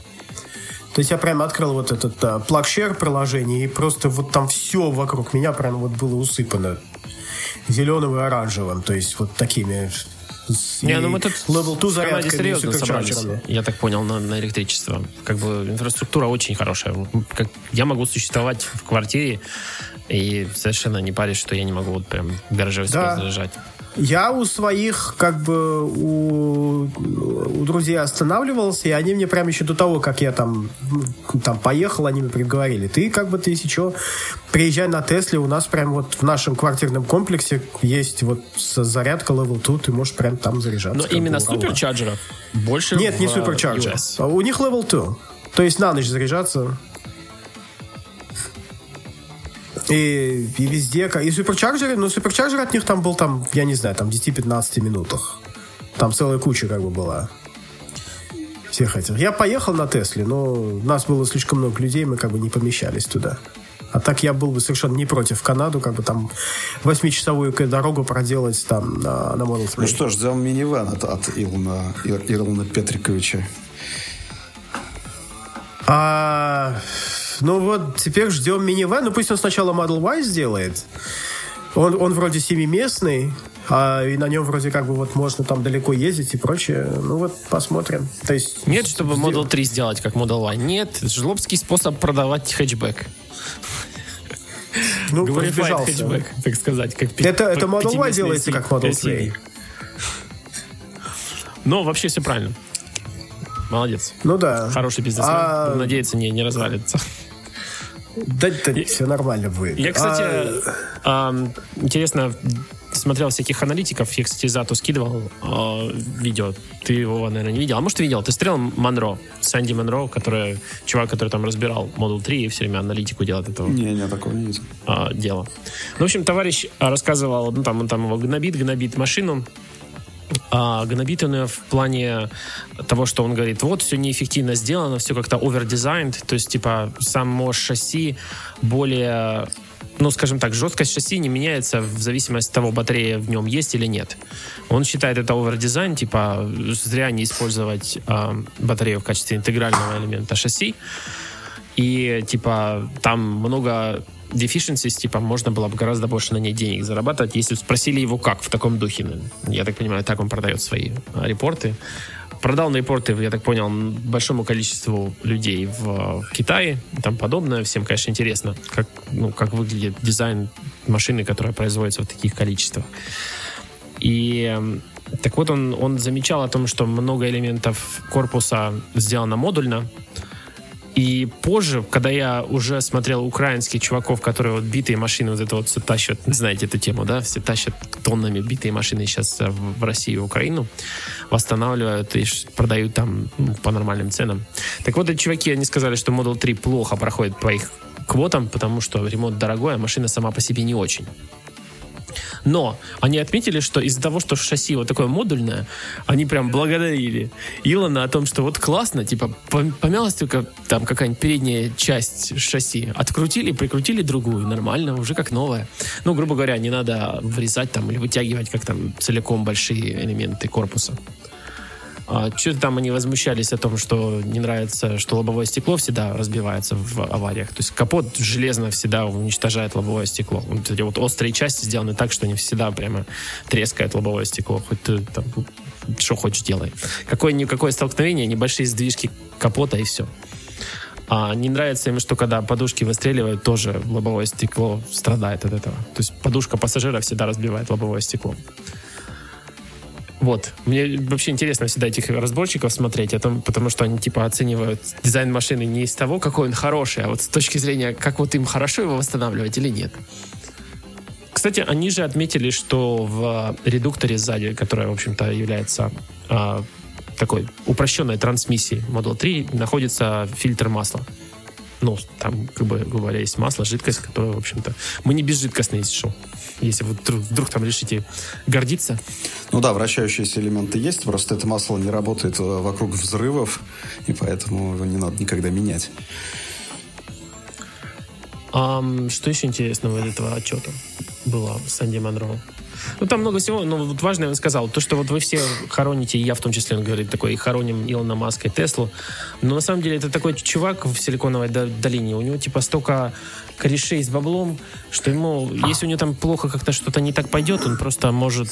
То есть я прямо открыл вот этот uh, PlugShare приложение, и просто вот там все вокруг меня прямо вот было усыпано зеленым и оранжевым. То есть вот такими не, ну мы тут Level 2 зарядкой серьезно собрались, я так понял, на, на электричество. Как бы инфраструктура очень хорошая. Как, я могу существовать в квартире и совершенно не парюсь, что я не могу вот прям в гараже да. заряжать. Я у своих, как бы, у, у друзей останавливался, и они мне прямо еще до того, как я там, там поехал, они мне приговорили. Ты, как бы, ты сейчас приезжай на Тесле, у нас прям вот в нашем квартирном комплексе есть вот зарядка Level 2, ты можешь прям там заряжаться. Но именно суперчарджеров больше Нет, не суперчарджер. У них Level 2. То есть на ночь заряжаться и, и везде. И суперчарджеры, ну, суперчарджер от них там был, там, я не знаю, там 10-15 минутах. Там целая куча как бы была всех этих. Я поехал на Тесле, но нас было слишком много людей, мы как бы не помещались туда. А так я был бы совершенно не против Канаду, как бы там восьмичасовую дорогу проделать там на, на Model 3. Ну что ж, ждем минивэн от, от Илона, Илона Петриковича. А, ну вот, теперь ждем минивэн. Ну пусть он сначала Model Y сделает. Он, он вроде семиместный, а и на нем вроде как бы вот можно там далеко ездить и прочее. Ну вот посмотрим. То есть нет, чтобы Model 3 сделать как Model Y. Нет, жлобский способ продавать хэтчбэк. Ну, Glorified хэтчбэк, так сказать. Как это, это Model Y делается как Model 3. Но вообще все правильно. Молодец. Ну да. Хороший бизнес. А... Надеется, не, не развалится. Да, да и, все нормально будет. Я, кстати, а... э, интересно, смотрел всяких аналитиков, я, кстати, Зату скидывал э, видео, ты его, наверное, не видел, а может, видел, ты смотрел Монро, Сэнди Монро, который, чувак, который там разбирал Model 3 и все время аналитику делает этого. Не, не, такого не видел. Э, дела. Ну, в общем, товарищ рассказывал, ну, там, он там его гнобит, гнобит машину, а, гнобит он ее в плане того, что он говорит, вот, все неэффективно сделано, все как-то overdesigned, то есть, типа, само шасси более ну, скажем так, жесткость шасси не меняется в зависимости от того, батарея в нем есть или нет. Он считает это овердизайн, типа зря не использовать э, батарею в качестве интегрального элемента шасси. И, типа, там много deficiencies, типа, можно было бы гораздо больше на ней денег зарабатывать, если спросили его как в таком духе. Я так понимаю, так он продает свои а, репорты. Продал на репорты, я так понял, большому количеству людей в Китае и тому подобное. Всем, конечно, интересно, как, ну, как выглядит дизайн машины, которая производится в таких количествах. И так вот, он, он замечал о том, что много элементов корпуса сделано модульно, и позже, когда я уже смотрел украинских чуваков, которые вот битые машины вот это вот все тащат, знаете эту тему, да, все тащат тоннами битые машины сейчас в Россию и Украину, восстанавливают и продают там ну, по нормальным ценам. Так вот, эти чуваки, они сказали, что Model 3 плохо проходит по их квотам, потому что ремонт дорогой, а машина сама по себе не очень. Но они отметили, что из-за того, что шасси вот такое модульное, они прям благодарили Илона о том, что вот классно, типа помялась только там какая-нибудь передняя часть шасси, открутили, прикрутили другую, нормально, уже как новая. Ну, грубо говоря, не надо врезать там или вытягивать как там целиком большие элементы корпуса. А, Что-то там они возмущались о том, что не нравится, что лобовое стекло всегда разбивается в авариях. То есть капот железно всегда уничтожает лобовое стекло. Вот эти вот острые части сделаны так, что они всегда прямо трескают лобовое стекло. Хоть ты там что хочешь делай. Какое-никакое столкновение, небольшие сдвижки капота и все. А не нравится им, что когда подушки выстреливают, тоже лобовое стекло страдает от этого. То есть подушка пассажира всегда разбивает лобовое стекло. Вот. Мне вообще интересно всегда этих разборщиков смотреть, о том, потому что они типа оценивают дизайн машины не из того, какой он хороший, а вот с точки зрения, как вот им хорошо его восстанавливать или нет. Кстати, они же отметили, что в редукторе сзади, которая, в общем-то, является а, такой упрощенной трансмиссией Model 3, находится фильтр масла. Ну, там, как бы говоря, есть масло, жидкость, которая, в общем-то... Мы не безжидкостные, если что если вы вдруг, вдруг там решите гордиться. Ну да, вращающиеся элементы есть, просто это масло не работает э, вокруг взрывов, и поэтому его не надо никогда менять. А, что еще интересного из этого отчета было с Санди Монро? Ну, там много всего, но вот важное он сказал, то, что вот вы все хороните, и я в том числе, он говорит, такой, хороним Илона Маска и Теслу, но на самом деле это такой чувак в Силиконовой долине, у него типа столько корешей с баблом, что ему, если у него там плохо как-то что-то не так пойдет, он просто может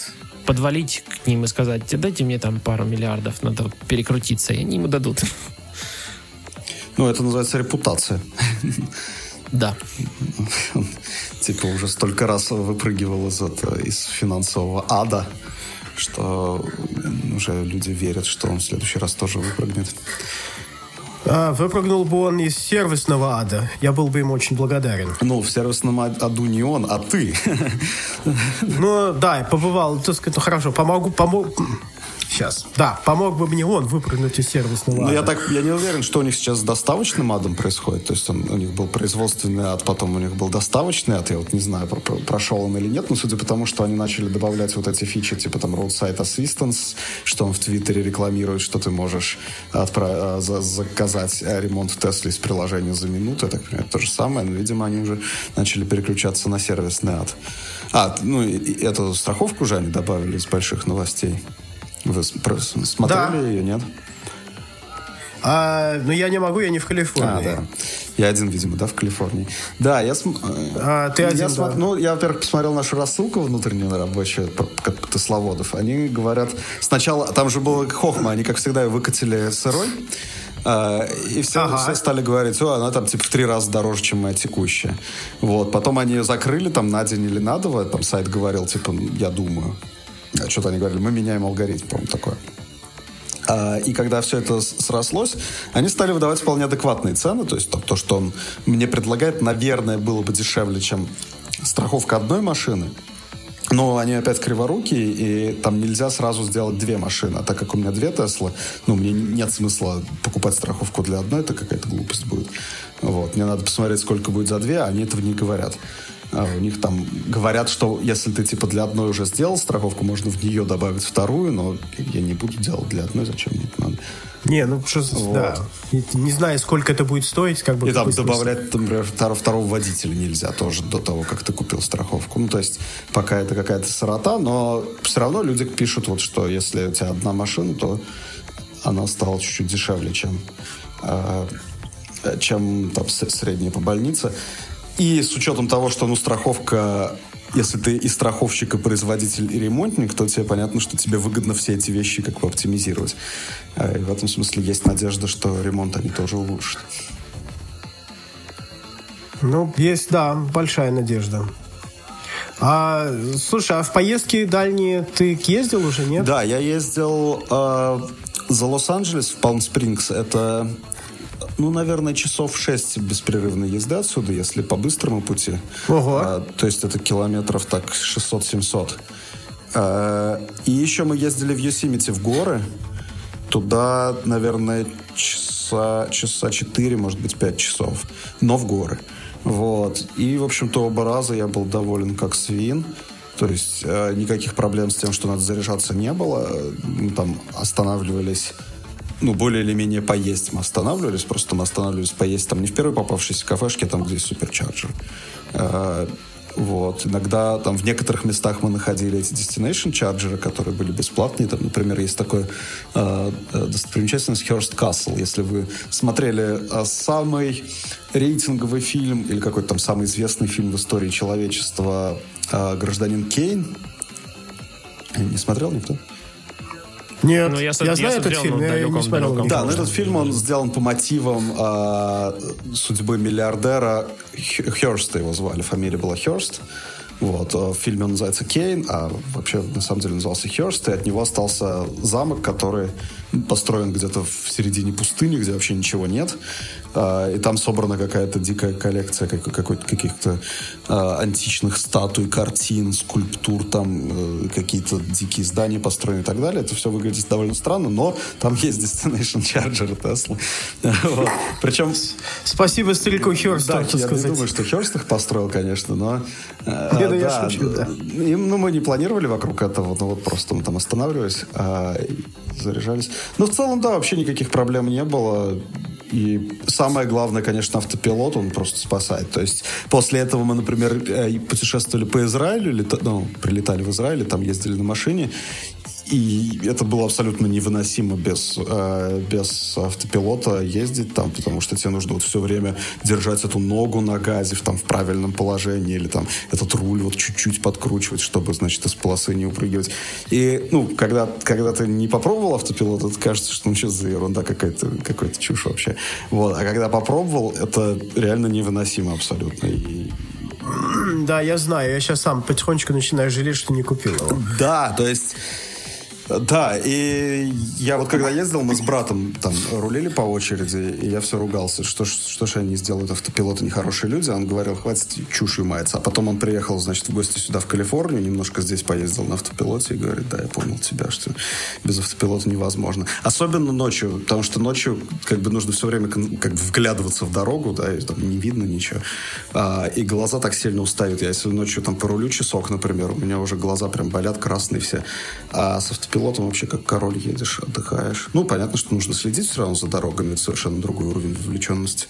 подвалить к ним и сказать, дайте мне там пару миллиардов, надо перекрутиться, и они ему дадут. Ну, это называется репутация. Да. Типа уже столько раз выпрыгивал из, этого, из финансового ада, что уже люди верят, что он в следующий раз тоже выпрыгнет. А, выпрыгнул бы он из сервисного ада. Я был бы ему очень благодарен. Ну, в сервисном аду не он, а ты. Ну, да, побывал. Так сказать, ну, хорошо, помогу, помогу. Сейчас. Да, помог бы мне он выпрыгнуть из сервисного ада. Ну, я, так, я не уверен, что у них сейчас с доставочным адом происходит. То есть он, у них был производственный ад, потом у них был доставочный ад. Я вот не знаю, про, про, прошел он или нет, но судя по тому, что они начали добавлять вот эти фичи, типа там Roadside Assistance, что он в Твиттере рекламирует, что ты можешь отправ... за, заказать ремонт в Тесле из приложения за минуту. Я так понимаю, это то же самое, но, видимо, они уже начали переключаться на сервисный ад. А, ну, и эту страховку уже они добавили из больших новостей. Вы смотрели да. ее, нет? А, ну, я не могу, я не в Калифорнии. А, да. Я один, видимо, да, в Калифорнии. Да, я... См... А, ты один, я да. см... Ну, я, во-первых, посмотрел нашу рассылку внутреннюю рабочую как тесловодов. Они говорят... Сначала... Там же было хохма, они, как всегда, выкатили сырой. Uh, и все, ага. все стали говорить, о, она там типа в три раза дороже, чем моя текущая. Вот. Потом они ее закрыли там на день или на два. Там сайт говорил, типа, я думаю. А что-то они говорили, мы меняем алгоритм, по-моему, такое. А, и когда все это срослось, они стали выдавать вполне адекватные цены. То есть то, то, что он мне предлагает, наверное, было бы дешевле, чем страховка одной машины. но они опять криворукие, и там нельзя сразу сделать две машины. А так как у меня две Теслы, ну, мне нет смысла покупать страховку для одной, это какая-то глупость будет. Вот. Мне надо посмотреть, сколько будет за две, а они этого не говорят. А у них там говорят, что если ты типа для одной уже сделал страховку, можно в нее добавить вторую, но я не буду делать для одной, зачем мне это надо. Не, ну что, вот. да. Не знаю, сколько это будет стоить, как бы. И там добавлять, например, второго, второго водителя нельзя тоже до того, как ты купил страховку. Ну, то есть, пока это какая-то сырота, но все равно люди пишут, вот что если у тебя одна машина, то она стала чуть-чуть дешевле, чем, э, чем там средняя по больнице. И с учетом того, что ну, страховка если ты и страховщик, и производитель, и ремонтник, то тебе понятно, что тебе выгодно все эти вещи как бы оптимизировать. А, и в этом смысле есть надежда, что ремонт они тоже улучшат. Ну, есть, да, большая надежда. А, слушай, а в поездки дальние ты ездил уже, нет? Да, я ездил э, за Лос-Анджелес в Палм-Спрингс. Это ну, наверное, часов 6 беспрерывной езды отсюда, если по быстрому пути. Ого. А, то есть это километров так 600-700. А, и еще мы ездили в Йосимити в горы. Туда, наверное, часа, часа 4, может быть, 5 часов. Но в горы. Вот. И, в общем-то, оба раза я был доволен как свин. То есть э, никаких проблем с тем, что надо заряжаться, не было. Мы там останавливались ну, более или менее поесть мы останавливались. Просто мы останавливались поесть там не в первой попавшейся кафешке, там, где суперчарджер. А, вот. Иногда там в некоторых местах мы находили эти destination чарджеры, которые были бесплатные. Там, например, есть такой э, достопримечательность Hearst Castle. Если вы смотрели э, самый рейтинговый фильм или какой-то там самый известный фильм в истории человечества э, «Гражданин Кейн», не смотрел никто? Нет, ну, я, я знаю я этот фильм, я не смотрел. Да, но этот фильм, он сделан по мотивам э, судьбы миллиардера Херста его звали, фамилия была Херст. Вот. Э, в фильме он называется Кейн, а вообще на самом деле назывался Херст, и от него остался замок, который построен где-то в середине пустыни, где вообще ничего нет. А, и там собрана какая-то дикая коллекция каких-то а, античных статуй, картин, скульптур, там э, какие-то дикие здания построены и так далее. Это все выглядит довольно странно, но там есть Destination Charger Tesla. вот. Причем... Спасибо старику Херсту, да, я сказать. не думаю, что Херст их построил, конечно, но... Э, не, ну, да, шучу, да. И, ну, мы не планировали вокруг этого, но вот просто мы там останавливались, а, заряжались. Но в целом, да, вообще никаких проблем не было. И самое главное, конечно, автопилот, он просто спасает. То есть после этого мы, например, э, путешествовали по Израилю, ну, прилетали в Израиль, там ездили на машине, и это было абсолютно невыносимо без, э, без автопилота ездить там, потому что тебе нужно вот все время держать эту ногу на газе в, там, в правильном положении, или там этот руль вот чуть-чуть подкручивать, чтобы, значит, из полосы не упрыгивать. И, ну, когда, когда ты не попробовал автопилот, это кажется, что ну что за ерунда какая-то, какая-то чушь вообще. Вот. А когда попробовал, это реально невыносимо абсолютно. И, да, я знаю. Я сейчас сам потихонечку начинаю жалеть, что не купил его. Да, то есть да, и я вот когда ездил, мы с братом там рулили по очереди, и я все ругался, что, что ж они сделают автопилоты нехорошие люди. Он говорил, хватит чушью мается. А потом он приехал, значит, в гости сюда, в Калифорнию, немножко здесь поездил на автопилоте и говорит, да, я понял тебя, что без автопилота невозможно. Особенно ночью, потому что ночью как бы нужно все время как бы вглядываться в дорогу, да, и там не видно ничего. А, и глаза так сильно устают. Я если ночью там порулю часок, например, у меня уже глаза прям болят, красные все. А с автопилотом пилотом вообще как король едешь, отдыхаешь. Ну, понятно, что нужно следить все равно за дорогами, это совершенно другой уровень вовлеченности.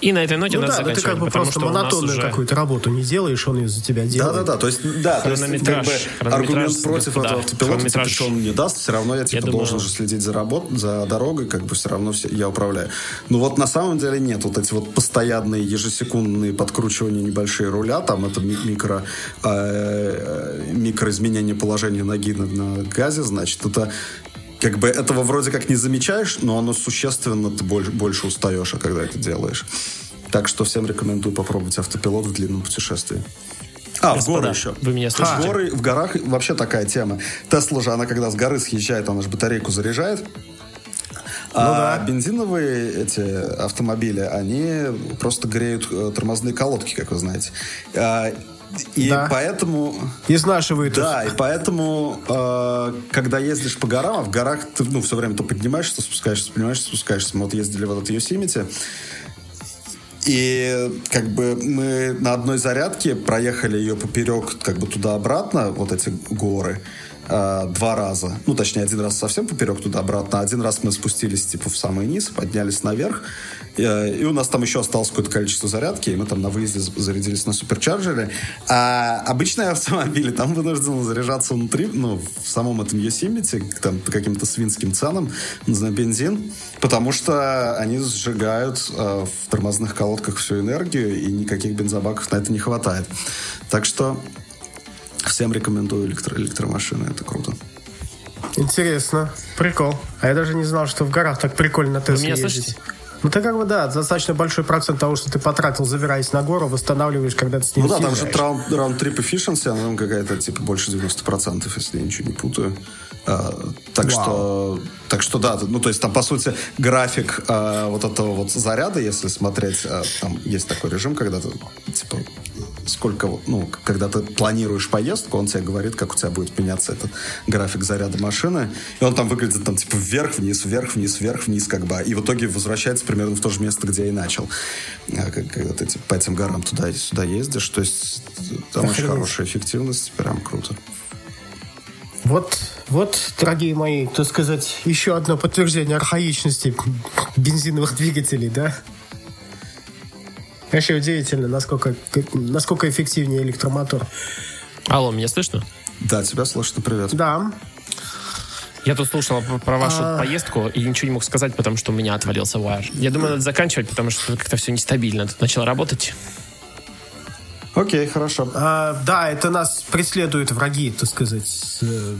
И на этой ноте ну, надо да, ты как бы просто монотонную уже... какую-то работу не делаешь, он ее за тебя делает. Да-да-да, то есть, да, то есть как бы, аргумент против да, этого автопилота, типа, что он мне даст, все равно я, типа, я должен думаю... же следить за, работ... за дорогой, как бы все равно все... я управляю. Ну вот на самом деле нет, вот эти вот постоянные ежесекундные подкручивания небольшие руля, там это микро, э, микроизменение положения ноги на, на газе, значит, это как бы этого вроде как не замечаешь, но оно существенно ты больше, больше устаешь, а когда это делаешь. Так что всем рекомендую попробовать автопилот в длинном путешествии. А, Господа, в горы еще. Вы меня слышите? В горы, в горах вообще такая тема. Тесла же, она когда с горы съезжает, она же батарейку заряжает. Ну, а да. бензиновые эти автомобили, они просто греют э, тормозные колодки, как вы знаете. И да. поэтому... Изнашивает Да, и поэтому, э, когда ездишь по горам, а в горах ты ну, все время то поднимаешься, то спускаешься, поднимаешься, спускаешься. Мы вот ездили в этот Йосемити, и как бы мы на одной зарядке проехали ее поперек, как бы туда-обратно, вот эти горы, э, два раза. Ну, точнее, один раз совсем поперек туда-обратно, один раз мы спустились, типа, в самый низ, поднялись наверх, Э, и у нас там еще осталось какое-то количество зарядки, и мы там на выезде зарядились на суперчарджере. А обычные автомобили там вынуждены заряжаться внутри, ну, в самом этом Yosemite, там по каким-то свинским ценам на бензин, потому что они сжигают э, в тормозных колодках всю энергию, и никаких бензобаков на это не хватает. Так что всем рекомендую электро электромашины, это круто. Интересно. Прикол. А я даже не знал, что в горах так прикольно на Тесле ездить. Слышите? Ну, ты как бы, да, достаточно большой процент того, что ты потратил, забираясь на гору, восстанавливаешь, когда ты с ним Ну да, там же раунд-трип efficiency, она там какая-то, типа, больше 90%, если я ничего не путаю. А, так Вау. что, так что да, ну то есть там по сути график а, вот этого вот заряда, если смотреть, а, там есть такой режим, когда ты типа сколько, ну, когда ты планируешь поездку, он тебе говорит, как у тебя будет меняться этот график заряда машины, и он там выглядит там типа вверх-вниз, вверх-вниз, вверх-вниз, как бы, и в итоге возвращается примерно в то же место, где и начал, а, когда ты типа, по этим горам туда и сюда ездишь, то есть там Охренеть. очень хорошая эффективность, прям круто. Вот, вот, дорогие мои, так сказать, еще одно подтверждение архаичности бензиновых двигателей, да? Вообще удивительно, насколько, насколько эффективнее электромотор. Алло, меня слышно? Да, тебя слышно, привет. Да. Я тут слушал про вашу а... поездку и ничего не мог сказать, потому что у меня отвалился wire. Я думаю, надо заканчивать, потому что как-то все нестабильно. Тут начало работать. Окей, хорошо. А, да, это нас преследуют враги, так сказать. Э,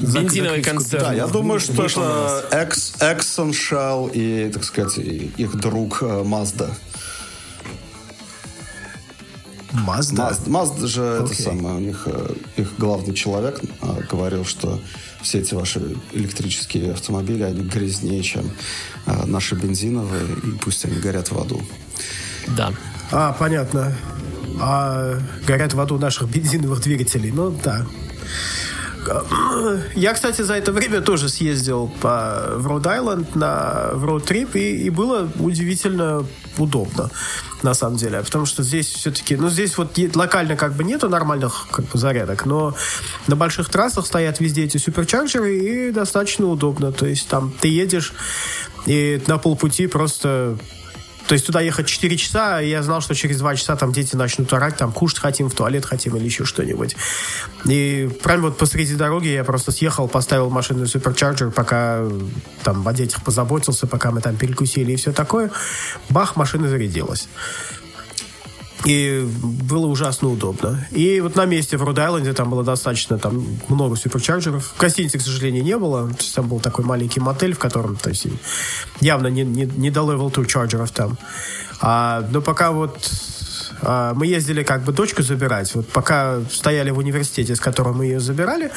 Бензиновый концерн. Да, я думаю, что это Exxon Shell и, так сказать, их друг э, Mazda, Mazda же okay. это самое, у них э, их главный человек а, говорил, что все эти ваши электрические автомобили, они грязнее, чем а, наши бензиновые, и пусть они горят в аду. Да. А, понятно. А горят в аду наших бензиновых двигателей. Ну, да. Я, кстати, за это время тоже съездил по, в Род-Айленд на роуд-трип, и, и было удивительно удобно, на самом деле. Потому что здесь все-таки, ну, здесь вот локально как бы нету нормальных как бы, зарядок, но на больших трассах стоят везде эти суперчарджеры, и достаточно удобно. То есть там ты едешь, и на полпути просто то есть туда ехать 4 часа, и я знал, что через 2 часа там дети начнут орать, там кушать хотим, в туалет хотим или еще что-нибудь. И прямо вот посреди дороги я просто съехал, поставил машину суперчарджер, пока там о детях позаботился, пока мы там перекусили и все такое. Бах, машина зарядилась. И было ужасно удобно. И вот на месте в Род-Айленде там было достаточно там много суперчарджеров. В гостинице, к сожалению, не было. То есть там был такой маленький мотель, в котором то есть, явно не, не, не до level 2 чарджеров там. А, но пока вот а, мы ездили как бы дочку забирать, вот пока стояли в университете, с которого мы ее забирали,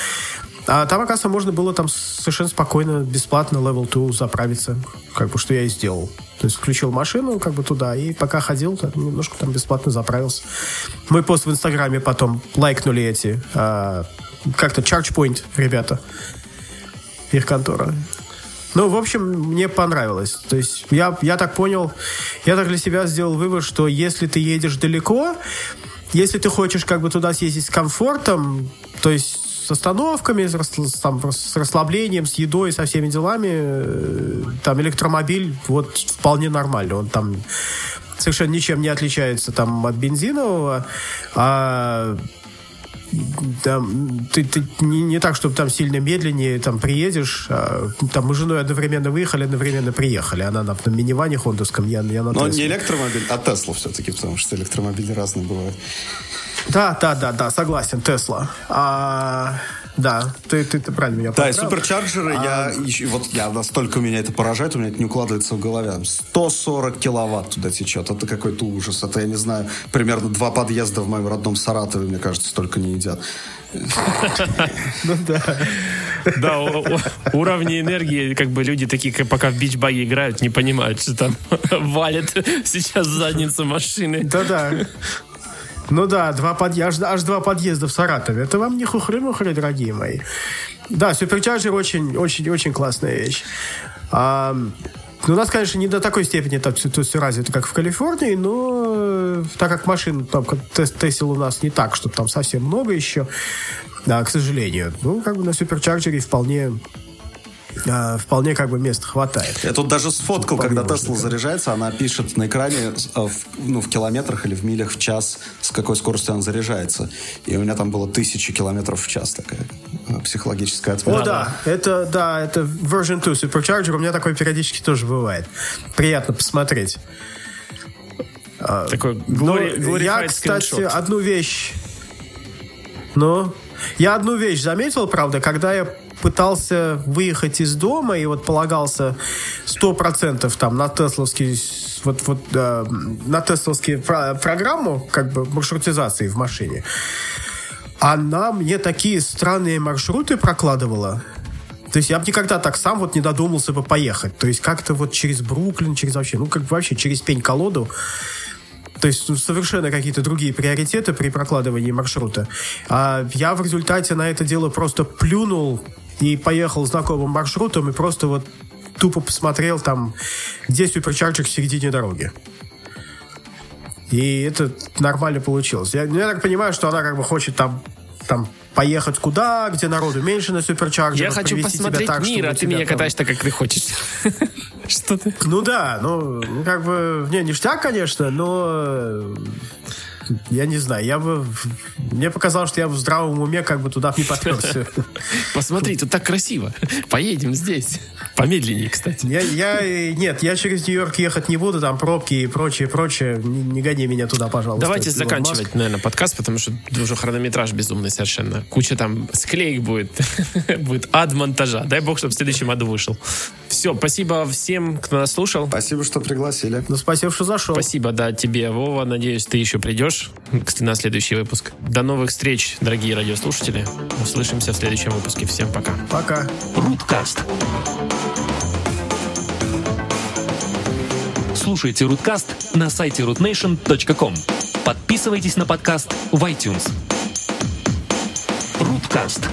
а там, оказывается, можно было там совершенно спокойно, бесплатно Level 2 заправиться, как бы, что я и сделал. То есть включил машину как бы туда, и пока ходил, так, немножко там бесплатно заправился. Мой пост в Инстаграме потом лайкнули эти, а, как-то ChargePoint, ребята, их контора. Ну, в общем, мне понравилось. То есть я, я так понял, я так для себя сделал вывод, что если ты едешь далеко, если ты хочешь как бы туда съездить с комфортом, то есть с остановками, с, там, с расслаблением, с едой, со всеми делами, э, там электромобиль вот вполне нормально. Он там совершенно ничем не отличается там от бензинового, а там, ты, ты не, не так, чтобы там сильно медленнее там приедешь. А, там мы с женой одновременно выехали, одновременно приехали. Она на, на миниване хондовском, я, я на Но Тесле. не электромобиль, а Тесла все-таки, потому что электромобили разные бывают. Да, да, да, да, согласен, Тесла. А, да, ты, ты, ты правильно меня Да, и суперчарджеры, а... я, вот я настолько меня это поражает, у меня это не укладывается в голове. 140 киловатт туда течет, это какой-то ужас. Это, я не знаю, примерно два подъезда в моем родном Саратове, мне кажется, столько не едят. Ну да. Да, уровни энергии, как бы люди такие, пока в бичбаге играют, не понимают, что там валит сейчас задницу машины. Да-да. Ну да, два подъезда, аж два подъезда в Саратове. Это вам не хухры-мухры, дорогие мои. Да, суперчарджер очень, очень, очень классная вещь. А, ну, у нас, конечно, не до такой степени там все, все развито, как в Калифорнии, но э, так как машин, там, как Тесла у нас не так, что там совсем много еще, да, к сожалению. Ну, как бы на суперчарджере вполне э, вполне как бы места хватает. Я тут даже сфоткал, когда Тесла заряжается, она пишет на экране в, ну, в километрах или в милях в час, с какой скоростью она заряжается. И у меня там было тысячи километров в час такая э, психологическая отметка. О, да, это, да, это version 2 Supercharger, у меня такое периодически тоже бывает. Приятно посмотреть. А, такой глори, ну, Я, кстати, скриншот. одну вещь... Ну, я одну вещь заметил, правда, когда я пытался выехать из дома и вот полагался сто процентов там на тесловский вот, вот э, на тесловские про программу как бы маршрутизации в машине. Она мне такие странные маршруты прокладывала. То есть я бы никогда так сам вот не додумался бы поехать. То есть как-то вот через Бруклин, через вообще, ну как бы вообще через пень-колоду. То есть ну, совершенно какие-то другие приоритеты при прокладывании маршрута. А я в результате на это дело просто плюнул и поехал знакомым маршрутом и просто вот тупо посмотрел там, где суперчарджер в середине дороги. И это нормально получилось. Я, я так понимаю, что она как бы хочет там, там поехать куда, где народу меньше на суперчарджере. Я хочу посмотреть так, мир, а ты меня катаешь так, как ты хочешь. Что ты? Ну да, ну, как бы, не, ништяк, конечно, но я не знаю, я бы... Мне показалось, что я в здравом уме как бы туда не поперся. Посмотри, тут так красиво. Поедем здесь. Помедленнее, кстати. Я, я, нет, я через Нью-Йорк ехать не буду, там пробки и прочее, прочее. Не, не гони меня туда, пожалуйста. Давайте заканчивать, наверное, подкаст, потому что уже хронометраж безумный совершенно. Куча там склеек будет. будет ад монтажа. Дай бог, чтобы в следующем аду вышел. Все, спасибо всем, кто нас слушал. Спасибо, что пригласили. Ну, спасибо, что зашел. Спасибо, да, тебе, Вова. Надеюсь, ты еще придешь на следующий выпуск. До новых встреч, дорогие радиослушатели. Услышимся в следующем выпуске. Всем пока. Пока. Руткаст. Слушайте Руткаст на сайте rootnation.com. Подписывайтесь на подкаст в iTunes. Руткаст.